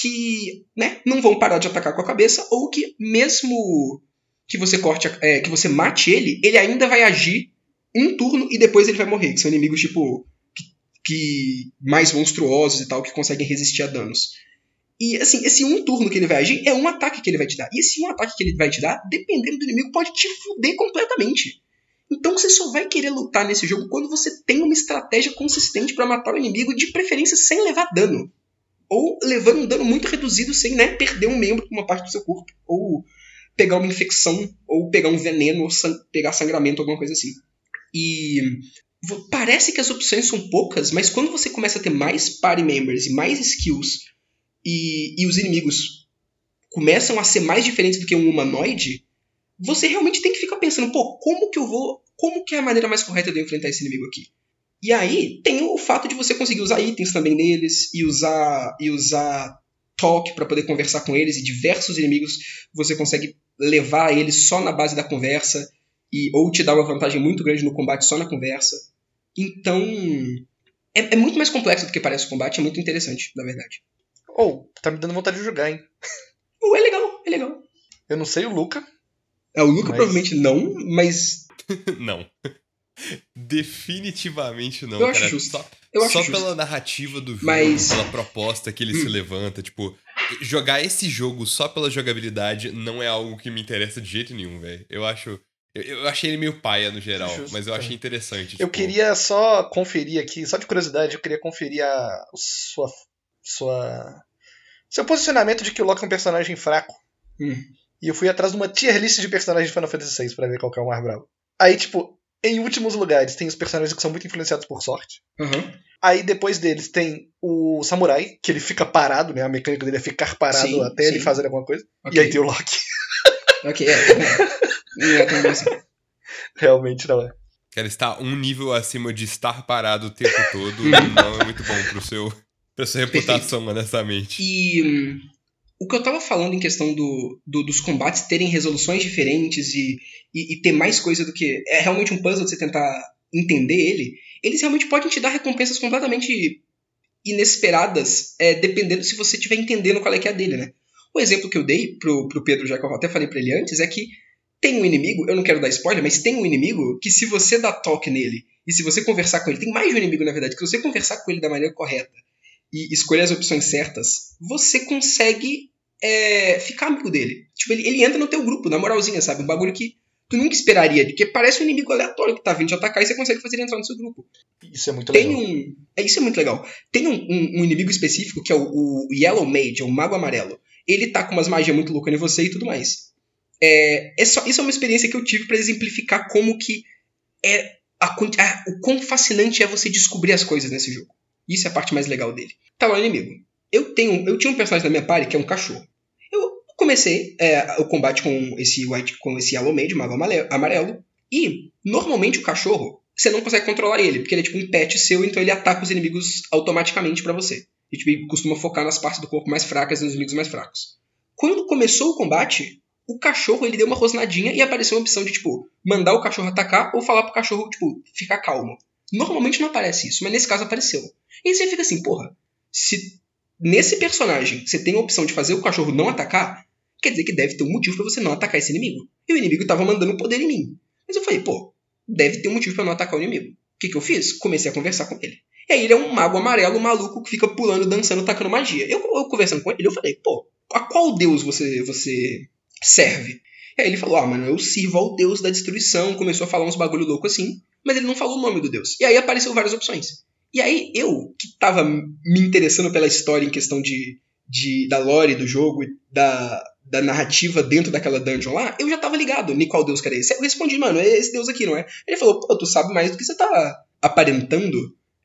que né, não vão parar de atacar com a cabeça, ou que mesmo que você corte, é, que você mate ele, ele ainda vai agir um turno e depois ele vai morrer. Que são inimigos tipo que, mais monstruosos e tal, que conseguem resistir a danos. E assim, esse um turno que ele vai agir é um ataque que ele vai te dar. E esse um ataque que ele vai te dar, dependendo do inimigo, pode te fuder completamente. Então você só vai querer lutar nesse jogo quando você tem uma estratégia consistente pra matar o inimigo, de preferência sem levar dano. Ou levando um dano muito reduzido sem né, perder um membro, uma parte do seu corpo. Ou pegar uma infecção, ou pegar um veneno, ou san- pegar sangramento, alguma coisa assim. E parece que as opções são poucas, mas quando você começa a ter mais party members e mais skills, e, e os inimigos começam a ser mais diferentes do que um humanoide, você realmente tem que ficar pensando, pô, como que eu vou. Como que é a maneira mais correta de eu enfrentar esse inimigo aqui? E aí tem o fato de você conseguir usar itens também neles e usar e usar talk para poder conversar com eles e diversos inimigos você consegue levar eles só na base da conversa e ou te dar uma vantagem muito grande no combate só na conversa. Então é, é muito mais complexo do que parece o combate, é muito interessante, na verdade. Ou, tá me dando vontade de jogar, hein? Oh, é legal, é legal. Eu não sei o Luca. É, o Luca Mas- provavelmente não, mas não. Definitivamente não, Eu acho cara. justo. Só, eu acho só justo. pela narrativa do jogo, Mas- pela proposta que ele se levanta, tipo, jogar esse jogo só pela jogabilidade não é algo que me interessa de jeito nenhum, velho. Eu acho. Eu, eu achei ele meio paia no geral, Justo, mas eu é. achei interessante. Eu tipo, queria só conferir aqui, só de curiosidade, eu queria conferir a sua. sua seu posicionamento de que o Loki é um personagem fraco. Hum. E eu fui atrás de uma tier list de personagens de Final Fantasy VI pra ver qual que é o mais bravo. Aí, tipo, em últimos lugares tem os personagens que são muito influenciados por sorte. Aham. Aí depois deles tem o Samurai, que ele fica parado, né? A mecânica dele é ficar parado Sim, até ele sim. fazer alguma coisa. Ok. E aí tem o Loki. Ok, é. Não é assim. Realmente não é. Cara, estar um nível acima de estar parado o tempo todo não é muito bom pro seu, pra sua reputação, honestamente. E hum, o que eu tava falando em questão do, do- dos combates terem resoluções diferentes e, e, e ter mais coisa do que. É realmente um puzzle de você tentar entender ele. Eles realmente podem te dar recompensas completamente inesperadas, é, dependendo se você estiver entendendo qual é que é a dele, né? O exemplo que eu dei pro, pro Pedro, já que eu até falei pra ele antes, é que tem um inimigo, eu não quero dar spoiler, mas tem um inimigo que se você dar toque nele e se você conversar com ele, tem mais de um inimigo na verdade, que se você conversar com ele da maneira correta e escolher as opções certas, você consegue é, ficar amigo dele. Tipo, ele, ele entra no teu grupo, na moralzinha, sabe? Um bagulho que tu nunca esperaria, porque parece um inimigo aleatório que tá vindo te atacar e você consegue fazer ele entrar no seu grupo. Isso é muito Tem legal. um. É, isso é muito legal. Tem um, um- um inimigo específico que é o, o Yellow Mage, é o Mago Amarelo. Ele tá com umas magias muito loucas em você e tudo mais. É, é isso é uma experiência que eu tive pra exemplificar como que é a a- o quão fascinante é você descobrir as coisas nesse jogo. Isso é a parte mais legal dele. Tá lá o inimigo. Eu tenho, eu tinha um personagem na minha party que é um cachorro. Eu comecei é, o combate com esse white, com esse Yellow Mage, Mago Amarelo, e normalmente o cachorro você não consegue controlar ele, porque ele é tipo um pet seu, então ele ataca os inimigos automaticamente pra você. E tipo, costuma focar nas partes do corpo mais fracas e nos inimigos mais fracos. Quando começou o combate, o cachorro ele deu uma rosnadinha e apareceu uma opção de tipo mandar o cachorro atacar ou falar pro cachorro tipo ficar calmo. Normalmente não aparece isso, mas nesse caso apareceu. E você fica assim, porra, se nesse personagem você tem a opção de fazer o cachorro não atacar, quer dizer que deve ter um motivo pra você não atacar esse inimigo. E o inimigo tava mandando poder em mim. Mas eu falei, pô, deve ter um motivo pra não atacar o inimigo. O que, que eu fiz? Comecei a conversar com ele. E aí ele é um mago amarelo, maluco, que fica pulando, dançando, tacando magia. Eu, eu conversando com ele, eu falei, pô, a qual deus você, você serve? E aí ele falou, ah, mano, eu sirvo ao deus da destruição. Começou a falar uns bagulho louco assim, mas ele não falou o nome do deus. E aí apareceu várias opções. E aí eu, que tava me interessando pela história em questão de, de da lore do jogo e da, da narrativa dentro daquela dungeon lá, eu já tava ligado em qual deus que era esse. Eu respondi, mano, é esse deus aqui, não é? Ele falou, pô, tu sabe mais do que você tá aparentando.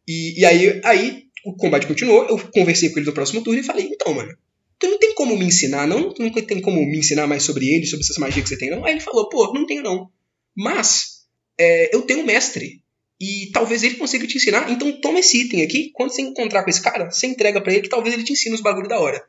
E, e aí, aí o combate continuou, eu conversei com ele no próximo turno e falei, então, mano, tu não tem como me ensinar, não? Tu não tem como me ensinar mais sobre ele, sobre essas magias que você tem, não? Aí ele falou, pô, não tenho não. Mas, é, eu tenho um mestre. E talvez ele consiga te ensinar. Então toma esse item aqui. Quando você encontrar com esse cara, você entrega para ele que talvez ele te ensine os bagulho da hora.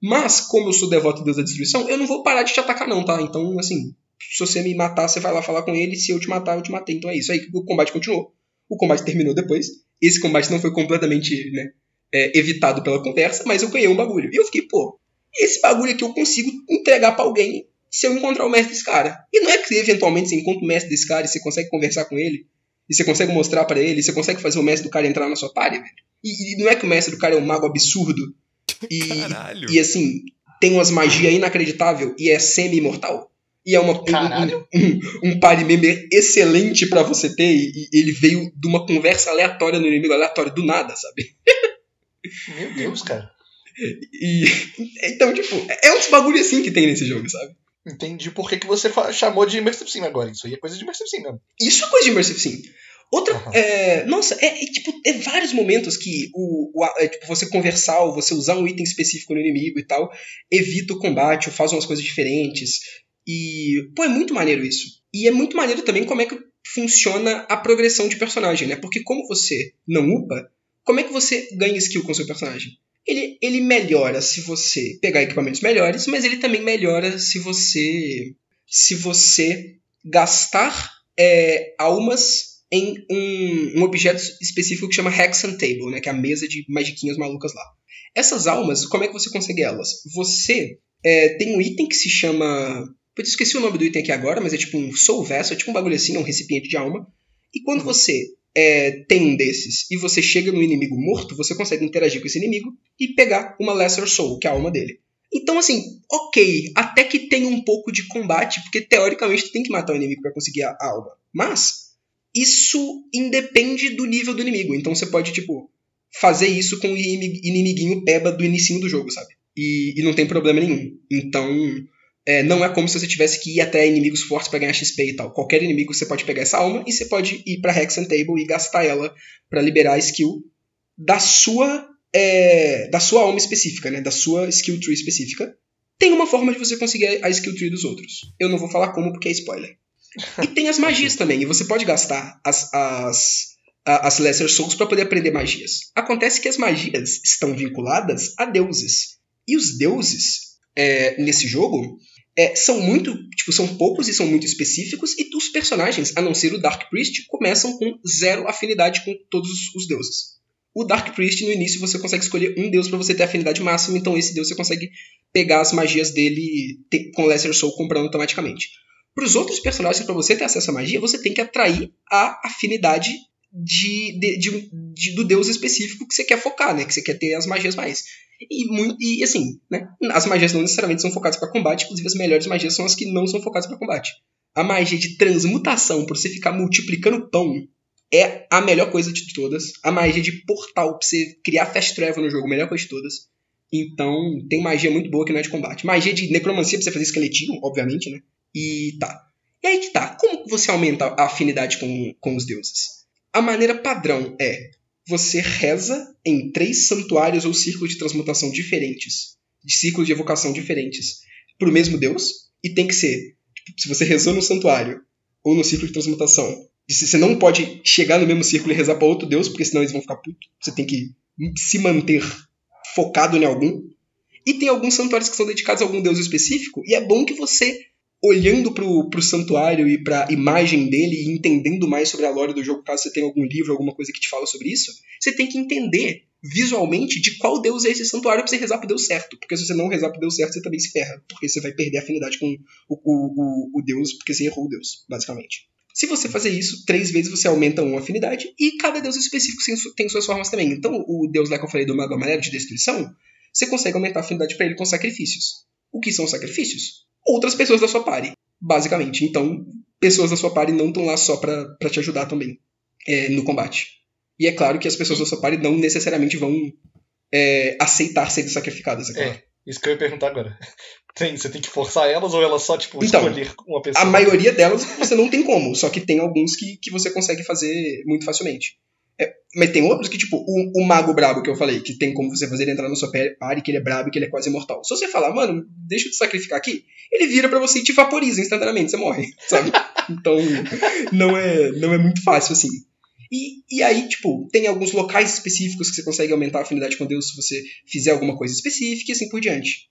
Mas, como eu sou devoto de Deus da Destruição, eu não vou parar de te atacar, não, tá? Então, assim, se você me matar, você vai lá falar com ele. Se eu te matar, eu te matei. Então é isso. Aí o combate continuou. O combate terminou depois. Esse combate não foi completamente né, é, evitado pela conversa, mas eu ganhei um bagulho. E eu fiquei, pô, esse bagulho aqui eu consigo entregar para alguém se eu encontrar o mestre desse cara. E não é que eventualmente você encontra o mestre desse cara e você consegue conversar com ele, e você consegue mostrar para ele, você consegue fazer o mestre do cara entrar na sua party, velho. E, e, não é que o mestre do cara é um mago absurdo e, Caralho. e assim, tem umas magias inacreditável e é semi-imortal. E é uma, um, Caralho. um, um, um party member excelente para você ter. E, e ele veio de uma conversa aleatória no inimigo aleatório, do nada, sabe? Meu Deus, cara. E, então, tipo, é uns bagulho assim que tem nesse jogo, sabe? Entendi por que, que você chamou de Immersive Sim agora. Isso aí é coisa de Immersive Sim mesmo. Isso é coisa de Immersive Sim. Outra. Aham. é, nossa, é, é, tipo, é vários momentos que o, o- é, tipo, você conversar ou você usar um item específico no inimigo e tal evita o combate ou faz umas coisas diferentes. E, pô, é muito maneiro isso. E é muito maneiro também como é que funciona a progressão de personagem, né? Porque como você não upa, como é que você ganha skill com o seu personagem? Ele, ele melhora se você pegar equipamentos melhores, mas ele também melhora se você se você gastar é, almas em um, um objeto específico que chama Hexan Table, né? Que é a mesa de magiquinhas malucas lá. Essas almas, como é que você consegue elas? Você é, tem um item que se chama. Eu esqueci o nome do item aqui agora, mas é tipo um Soul Vessel, é tipo um bagulho assim, é um recipiente de alma. E quando você é, tem um desses e você chega no inimigo morto, você consegue interagir com esse inimigo e pegar uma Lesser Soul, que é a alma dele. Então, assim, ok, até que tem um pouco de combate, porque teoricamente tu tem que matar o inimigo para conseguir a, alma. Mas isso independe do nível do inimigo. Então você pode, tipo, fazer isso com o inimi- inimiguinho peba do inicinho do jogo, sabe? E, e não tem problema nenhum. Então, é, não é como se você tivesse que ir até inimigos fortes para ganhar XP e tal. Qualquer inimigo você pode pegar essa alma e você pode ir pra Hexen Table e gastar ela para liberar a skill da sua é, da sua alma específica, né? Da sua skill tree específica. Tem uma forma de você conseguir a skill tree dos outros. Eu não vou falar como porque é spoiler. E tem as magias também, e você pode gastar as, as, as Lesser Souls para poder aprender magias. Acontece que as magias estão vinculadas a deuses. E os deuses, é, nesse jogo, é, são muito. Tipo, são poucos e são muito específicos, e os personagens, a não ser o Dark Priest, começam com zero afinidade com todos os- deuses. O Dark Priest, no início, você consegue escolher um deus para você ter afinidade máxima, então esse deus você consegue pegar as magias dele te- com Lesser Soul comprando automaticamente. Para os outros personagens, para você ter acesso à magia, você tem que atrair a afinidade de, de- de- do deus específico que você quer focar, né? Que você quer ter as magias mais. E, e assim, né? As magias não necessariamente são focadas para combate, inclusive as melhores magias são as que não são focadas para combate. A magia de transmutação, por você ficar multiplicando pão, é a melhor coisa de todas. A magia de portal, pra você criar fast travel no jogo, melhor coisa de todas. Então, tem magia muito boa que não é de combate. Magia de necromancia pra você fazer esqueletinho, obviamente, né? E tá. E aí que tá. Como você aumenta a afinidade com, com os deuses? A maneira padrão é você reza em três santuários ou círculos de transmutação diferentes, de círculos de evocação diferentes, pro mesmo deus, e tem que ser, tipo, se você rezou no santuário ou no círculo de transmutação, você não pode chegar no mesmo círculo e rezar para outro deus, porque senão eles vão ficar putos. Você tem que se manter focado em algum. E tem alguns santuários que são dedicados a algum deus específico, e é bom que você, olhando pro, pro santuário e pra imagem dele e entendendo mais sobre a lore do jogo, caso você tenha algum livro, alguma coisa que te fala sobre isso, você tem que entender visualmente de qual deus é esse santuário pra você rezar pro deus certo. Porque se você não rezar pro deus certo, você também se ferra, porque você vai perder a afinidade com o, o, o, o deus, porque você errou o deus, basicamente. Se você fazer isso, três vezes você aumenta uma afinidade, e cada deus específico tem su- tem suas formas também. Então, o deus lá que eu falei do Mago Amarelo de destruição, você consegue aumentar a afinidade pra ele com sacrifícios. O que são sacrifícios? Outras pessoas da sua party, basicamente. Então, pessoas da sua party não estão lá só pra, pra te ajudar também é, no combate. E é claro que as pessoas da sua party não necessariamente vão é, aceitar serem sacrificadas, é claro. É, isso que eu ia perguntar agora. Tem, você tem que forçar elas ou elas só, tipo, Então, escolher uma pessoa? A maioria delas você não tem como, só que tem alguns que, que você consegue fazer muito facilmente. É, mas tem outros que, tipo, o, o mago brabo que eu falei, que tem como você fazer ele entrar na sua party, que ele é brabo e que ele é quase imortal. Se você falar, mano, deixa eu te sacrificar aqui, ele vira para você e te vaporiza instantaneamente, você morre, sabe? Então, não é, não é muito fácil assim. E, e aí, tipo, tem alguns locais específicos que você consegue aumentar a afinidade com Deus se você fizer alguma coisa específica e assim por diante.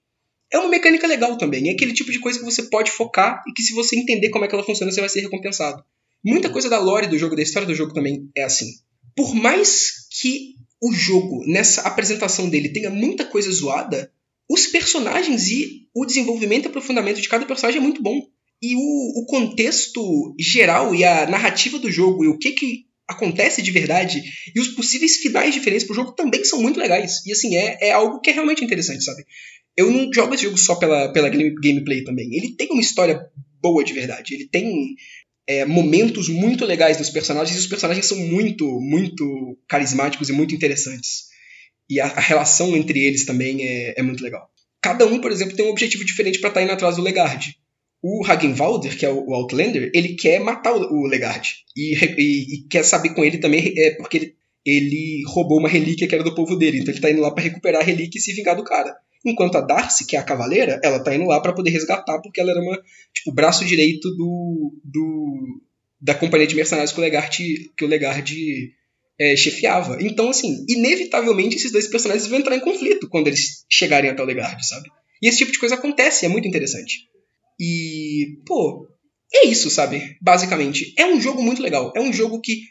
É uma mecânica legal também. É aquele tipo de coisa que você pode focar e que se você entender como é que ela funciona, você vai ser recompensado. Muita coisa da lore do jogo, da história do jogo também é assim. Por mais que o jogo, nessa apresentação dele, tenha muita coisa zoada, os personagens e o desenvolvimento e aprofundamento de cada personagem é muito bom. E o, o contexto geral e a narrativa do jogo e o que, que acontece de verdade e os possíveis finais diferentes pro jogo também são muito legais. E assim, é, é algo que é realmente interessante, sabe? Eu não jogo esse jogo só pela, pela gameplay também. Ele tem uma história boa de verdade. Ele tem é, momentos muito legais dos personagens e os personagens são muito, muito carismáticos e muito interessantes. E a, a relação entre eles também é, é, muito legal. Cada um, por exemplo, tem um objetivo diferente para estar tá indo atrás do Legard. O Hagenwalder, que é o, Outlander, ele quer matar o, o Legard. E, e, e, quer saber com ele também, é, porque ele, ele roubou uma relíquia que era do povo dele. Então ele tá indo lá para recuperar a relíquia e se vingar do cara. Enquanto a Darcy, que é a cavaleira, ela tá indo lá para poder resgatar, porque ela era uma, tipo, braço direito do, do da companhia de mercenários que o Legard, que o Legard é, chefiava. Então, assim, inevitavelmente esses dois personagens vão entrar em conflito quando eles chegarem até o Legard, sabe? E esse tipo de coisa acontece, é muito interessante. E, pô, é isso, sabe? Basicamente. É um jogo muito legal. É um jogo que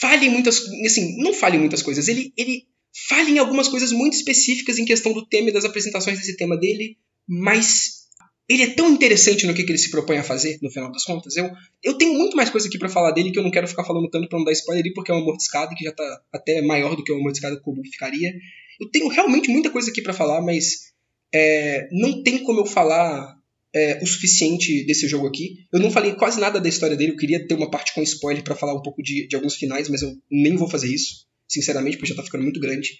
falha em muitas. Assim, não falha em muitas coisas. Ele, ele falha em algumas coisas muito específicas em questão do tema e das apresentações desse tema dele, mas ele é tão interessante no que, que ele se propõe a fazer, no final das contas. Eu, eu tenho muito mais coisa aqui para falar dele que eu não quero ficar falando tanto pra não dar spoiler porque é uma mordiscada que já tá até maior do que uma mordiscada comum ficaria. Eu tenho realmente muita coisa aqui para falar, mas é, não tem como eu falar é, o suficiente desse jogo aqui. Eu não falei quase nada da história dele, eu queria ter uma parte com spoiler para falar um pouco de, de alguns finais, mas eu nem vou fazer isso sinceramente, porque já tá ficando muito grande.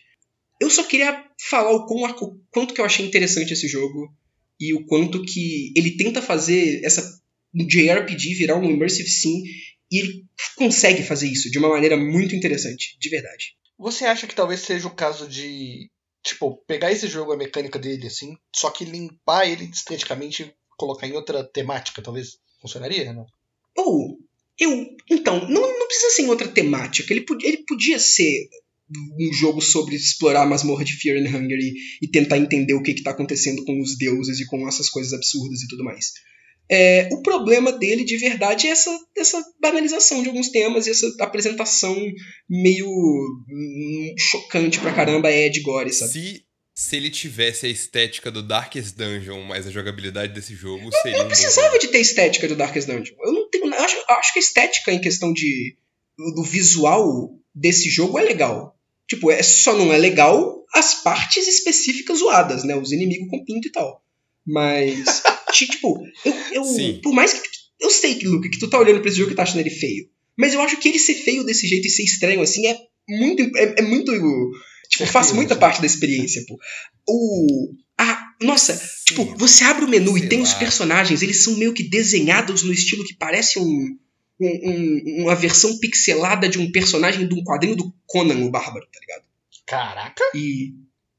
Eu só queria falar o, quão, o quanto que eu achei interessante esse jogo e o quanto que ele tenta fazer essa um JRPG virar um immersive sim e ele consegue fazer isso de uma maneira muito interessante, de verdade. Você acha que talvez seja o caso de tipo pegar esse jogo a mecânica dele assim, só que limpar ele esteticamente e colocar em outra temática, talvez funcionaria, não? Ou eu. Então, não, não precisa ser em outra temática. Ele, podia, ele podia ser um jogo sobre explorar a masmorra de Fear and Hunger e, e tentar entender o que está acontecendo com os deuses e com essas coisas absurdas e tudo mais. É, o problema dele, de verdade, é essa, essa banalização de alguns temas e essa apresentação meio hum, chocante pra caramba é de gore, sabe? Se, se ele tivesse a estética do Darkest Dungeon, mas a jogabilidade desse jogo não, seria. Não um precisava de ter estética do Darkest Dungeon. Eu não tenho. Acho, acho que a estética em questão de do visual desse jogo é legal. Tipo, é, só não é legal as partes específicas zoadas, né? Os inimigos com pinto e tal. Mas, tipo, eu, eu por mais que. Eu sei que, Luke, que tu tá olhando pra esse jogo e tá achando ele feio. Mas eu acho que ele ser feio desse jeito e ser estranho assim é muito. É, é muito Tipo, faz muita parte da experiência, pô. O. Ah, nossa, tipo, você abre o menu e tem lá. os personagens, eles são meio que desenhados no estilo que parece um, um, uma versão pixelada de um personagem de um quadrinho do Conan o Bárbaro, tá ligado? Caraca! E,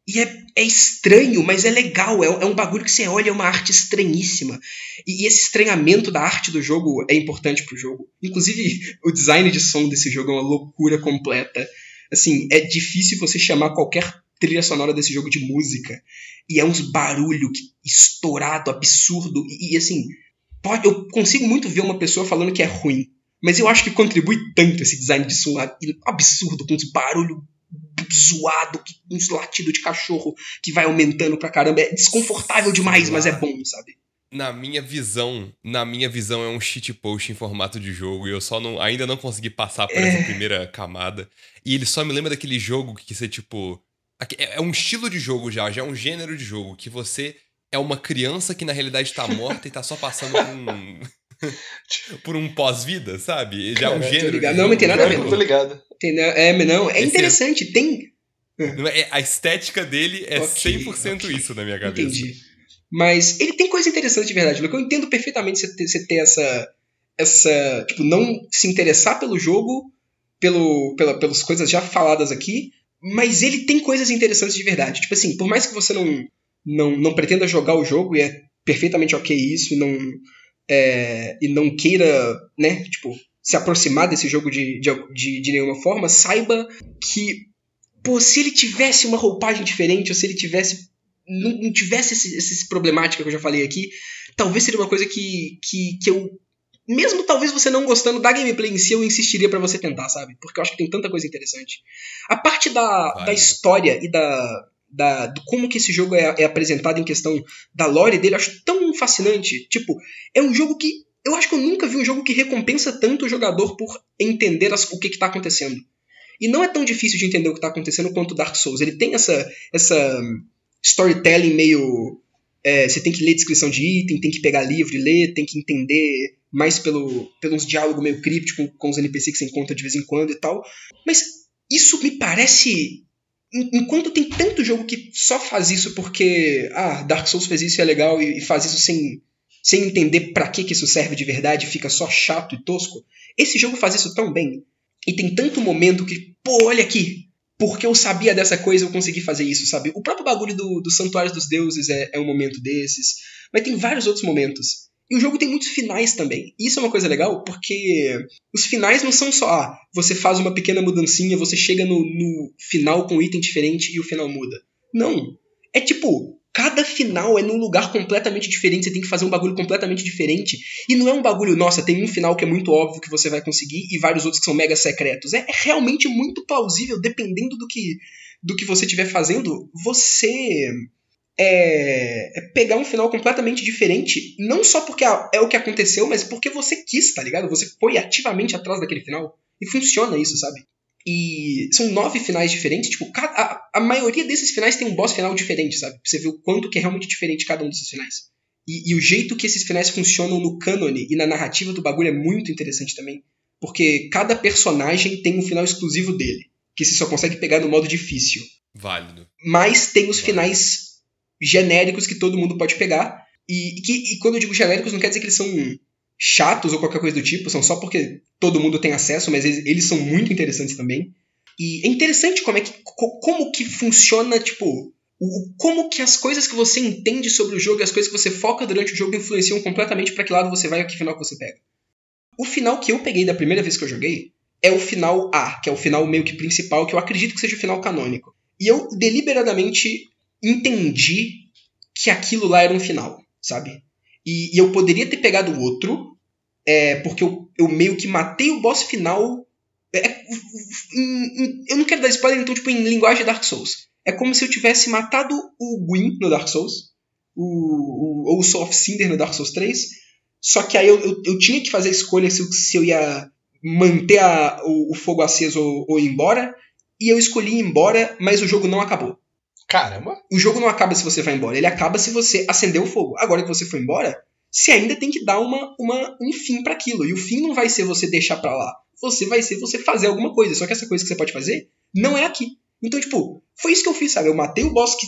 e é, é estranho, mas é legal. É, é, um bagulho que você olha, é uma arte estranhíssima. E, e, esse estranhamento da arte do jogo é importante pro jogo. Inclusive, o design de som desse jogo é uma loucura completa assim, é difícil você chamar qualquer trilha sonora desse jogo de música. E é uns barulho estourado, absurdo. E, e, assim, pode, eu consigo muito ver uma pessoa falando que é ruim. Mas eu acho que contribui tanto esse design de som absurdo, com uns barulho zoado, uns latidos de cachorro que vai aumentando pra caramba. É desconfortável demais, mas é bom, sabe? Na minha visão, na minha visão é um shitpost em formato de jogo e eu só não, ainda não consegui passar por é. essa primeira camada. E ele só me lembra daquele jogo que você tipo é, é um estilo de jogo já, já é um gênero de jogo que você é uma criança que na realidade tá morta e tá só passando por um por um pós-vida, sabe? Já é um gênero. Não, não tem nada a ver. Tô ligado. Tem, é, não, é Esse interessante, é... tem é, a estética dele é okay, 100% okay. isso na minha cabeça. Entendi. Mas ele tem coisa interessante de verdade, Luke. Eu entendo perfeitamente você ter, você ter essa. essa. Tipo, não se interessar pelo jogo, pelo, pela, pelas coisas já faladas aqui, mas ele tem coisas interessantes de verdade. Tipo assim, por mais que você não, não, não pretenda jogar o jogo, e é perfeitamente ok isso, e não, é, e não queira, né, tipo, se aproximar desse jogo de, de, de, de nenhuma forma, saiba que, pô, se ele tivesse uma roupagem diferente, ou se ele tivesse não, não tivesse esse, esse problemática que eu já falei aqui, talvez seria uma coisa que, que, que eu mesmo talvez você não gostando da gameplay em si, eu insistiria para você tentar, sabe? Porque eu acho que tem tanta coisa interessante. A parte da, da história e da, da, do como que esse jogo é, é, apresentado em questão da lore dele, eu acho tão fascinante. Tipo, é um jogo que. Eu acho que eu nunca vi um jogo que recompensa tanto o jogador por entender as, o que, está acontecendo. E não é tão difícil de entender o que está acontecendo quanto Dark Souls. Ele tem essa, essa storytelling meio. É, você tem que ler descrição de item, tem que pegar livro e ler, tem que entender mais pelo, pelos diálogos meio crípticos com os NPCs que você encontra de vez em quando e tal. Mas isso me parece. Enquanto tem tanto jogo que só faz isso porque. Ah, Dark Souls fez isso e é legal e faz isso sem, sem entender para que, que isso serve de verdade, fica só chato e tosco. Esse jogo faz isso tão bem. E tem tanto momento que, pô, olha aqui, porque eu sabia dessa coisa, eu consegui fazer isso, sabe? O próprio bagulho do, do Santuário dos Deuses é, é um momento desses, mas tem vários outros momentos. E o jogo tem muitos finais também. Isso é uma coisa legal, porque os finais não são só, ah, você faz uma pequena mudancinha, você chega no, no final com um item diferente e o final muda. Não. É tipo, Cada final é num lugar completamente diferente, você tem que fazer um bagulho completamente diferente. E não é um bagulho, nossa, tem um final que é muito óbvio que você vai conseguir e vários outros que são mega secretos. É, é realmente muito plausível, dependendo do que, do que você estiver fazendo, você é, é, pegar um final completamente diferente, não só porque é o que aconteceu, mas porque você quis, tá ligado? Você foi ativamente atrás daquele final. E funciona isso, sabe? E são nove finais diferentes. Tipo, a, a maioria desses finais tem um boss final diferente, sabe? Pra você ver o quanto que é realmente diferente cada um desses finais. E, e o jeito que esses finais funcionam no cânone e na narrativa do bagulho é muito interessante também. Porque cada personagem tem um final exclusivo dele. Que você só consegue pegar no modo difícil. Válido. Mas tem os Válido. finais genéricos que todo mundo pode pegar. E, e, que, e quando eu digo genéricos, não quer dizer que eles são chatos ou qualquer coisa do tipo, são só porque todo mundo tem acesso, mas eles, eles são muito interessantes também. E é interessante como é que como que funciona, tipo, o, como que as coisas que você entende sobre o jogo e as coisas que você foca durante o jogo influenciam completamente para que lado você vai e que final que você pega. O final que eu peguei da primeira vez que eu joguei é o final A, que é o final meio que principal, que eu acredito que seja o final canônico. E eu deliberadamente entendi que aquilo lá era um final, sabe? E, e eu poderia ter pegado outro, é, porque eu, eu meio que matei o boss final. É, em, em, eu não quero dar spoiler, então, tipo, em linguagem Dark Souls. É como se eu tivesse matado o Gwyn no Dark Souls, o, o, ou o Soul of Cinder no Dark Souls 3, só que aí eu, eu, eu tinha que fazer a escolha se, se eu ia manter a, o, o, fogo aceso ou, ou ir embora, e eu escolhi ir embora, mas o jogo não acabou. Caramba! O jogo não acaba se você vai embora, ele acaba se você acender o fogo. Agora que você foi embora, você ainda tem que dar uma, uma, um fim para aquilo. E o fim não vai ser você deixar pra lá. Você vai ser você fazer alguma coisa. Só que essa coisa que você pode fazer não é aqui. Então, tipo, foi isso que eu fiz, sabe? Eu matei o boss que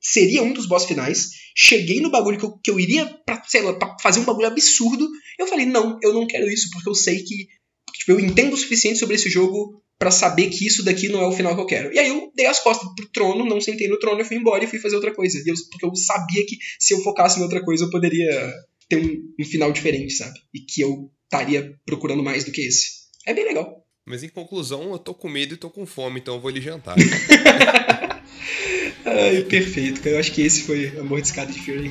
seria um dos boss finais, cheguei no bagulho que eu, que eu iria pra, sei lá, pra fazer um bagulho absurdo. Eu falei, não, eu não quero isso, porque eu sei que. Tipo, eu entendo o suficiente sobre esse jogo para saber que isso daqui não é o final que eu quero. E aí eu dei as costas pro trono, não sentei no trono, eu fui embora e fui fazer outra coisa. Eu, porque eu sabia que se eu focasse em outra coisa eu poderia ter um, um final diferente, sabe? E que eu estaria procurando mais do que esse. É bem legal. Mas em conclusão, eu tô com medo e tô com fome, então eu vou lhe jantar. Ai, perfeito. Eu acho que esse foi Amor de Escada de Fury.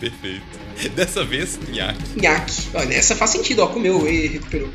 Perfeito. Dessa vez, nhaque. Nhaque. Olha, essa faz sentido, ó. Comeu e recuperou.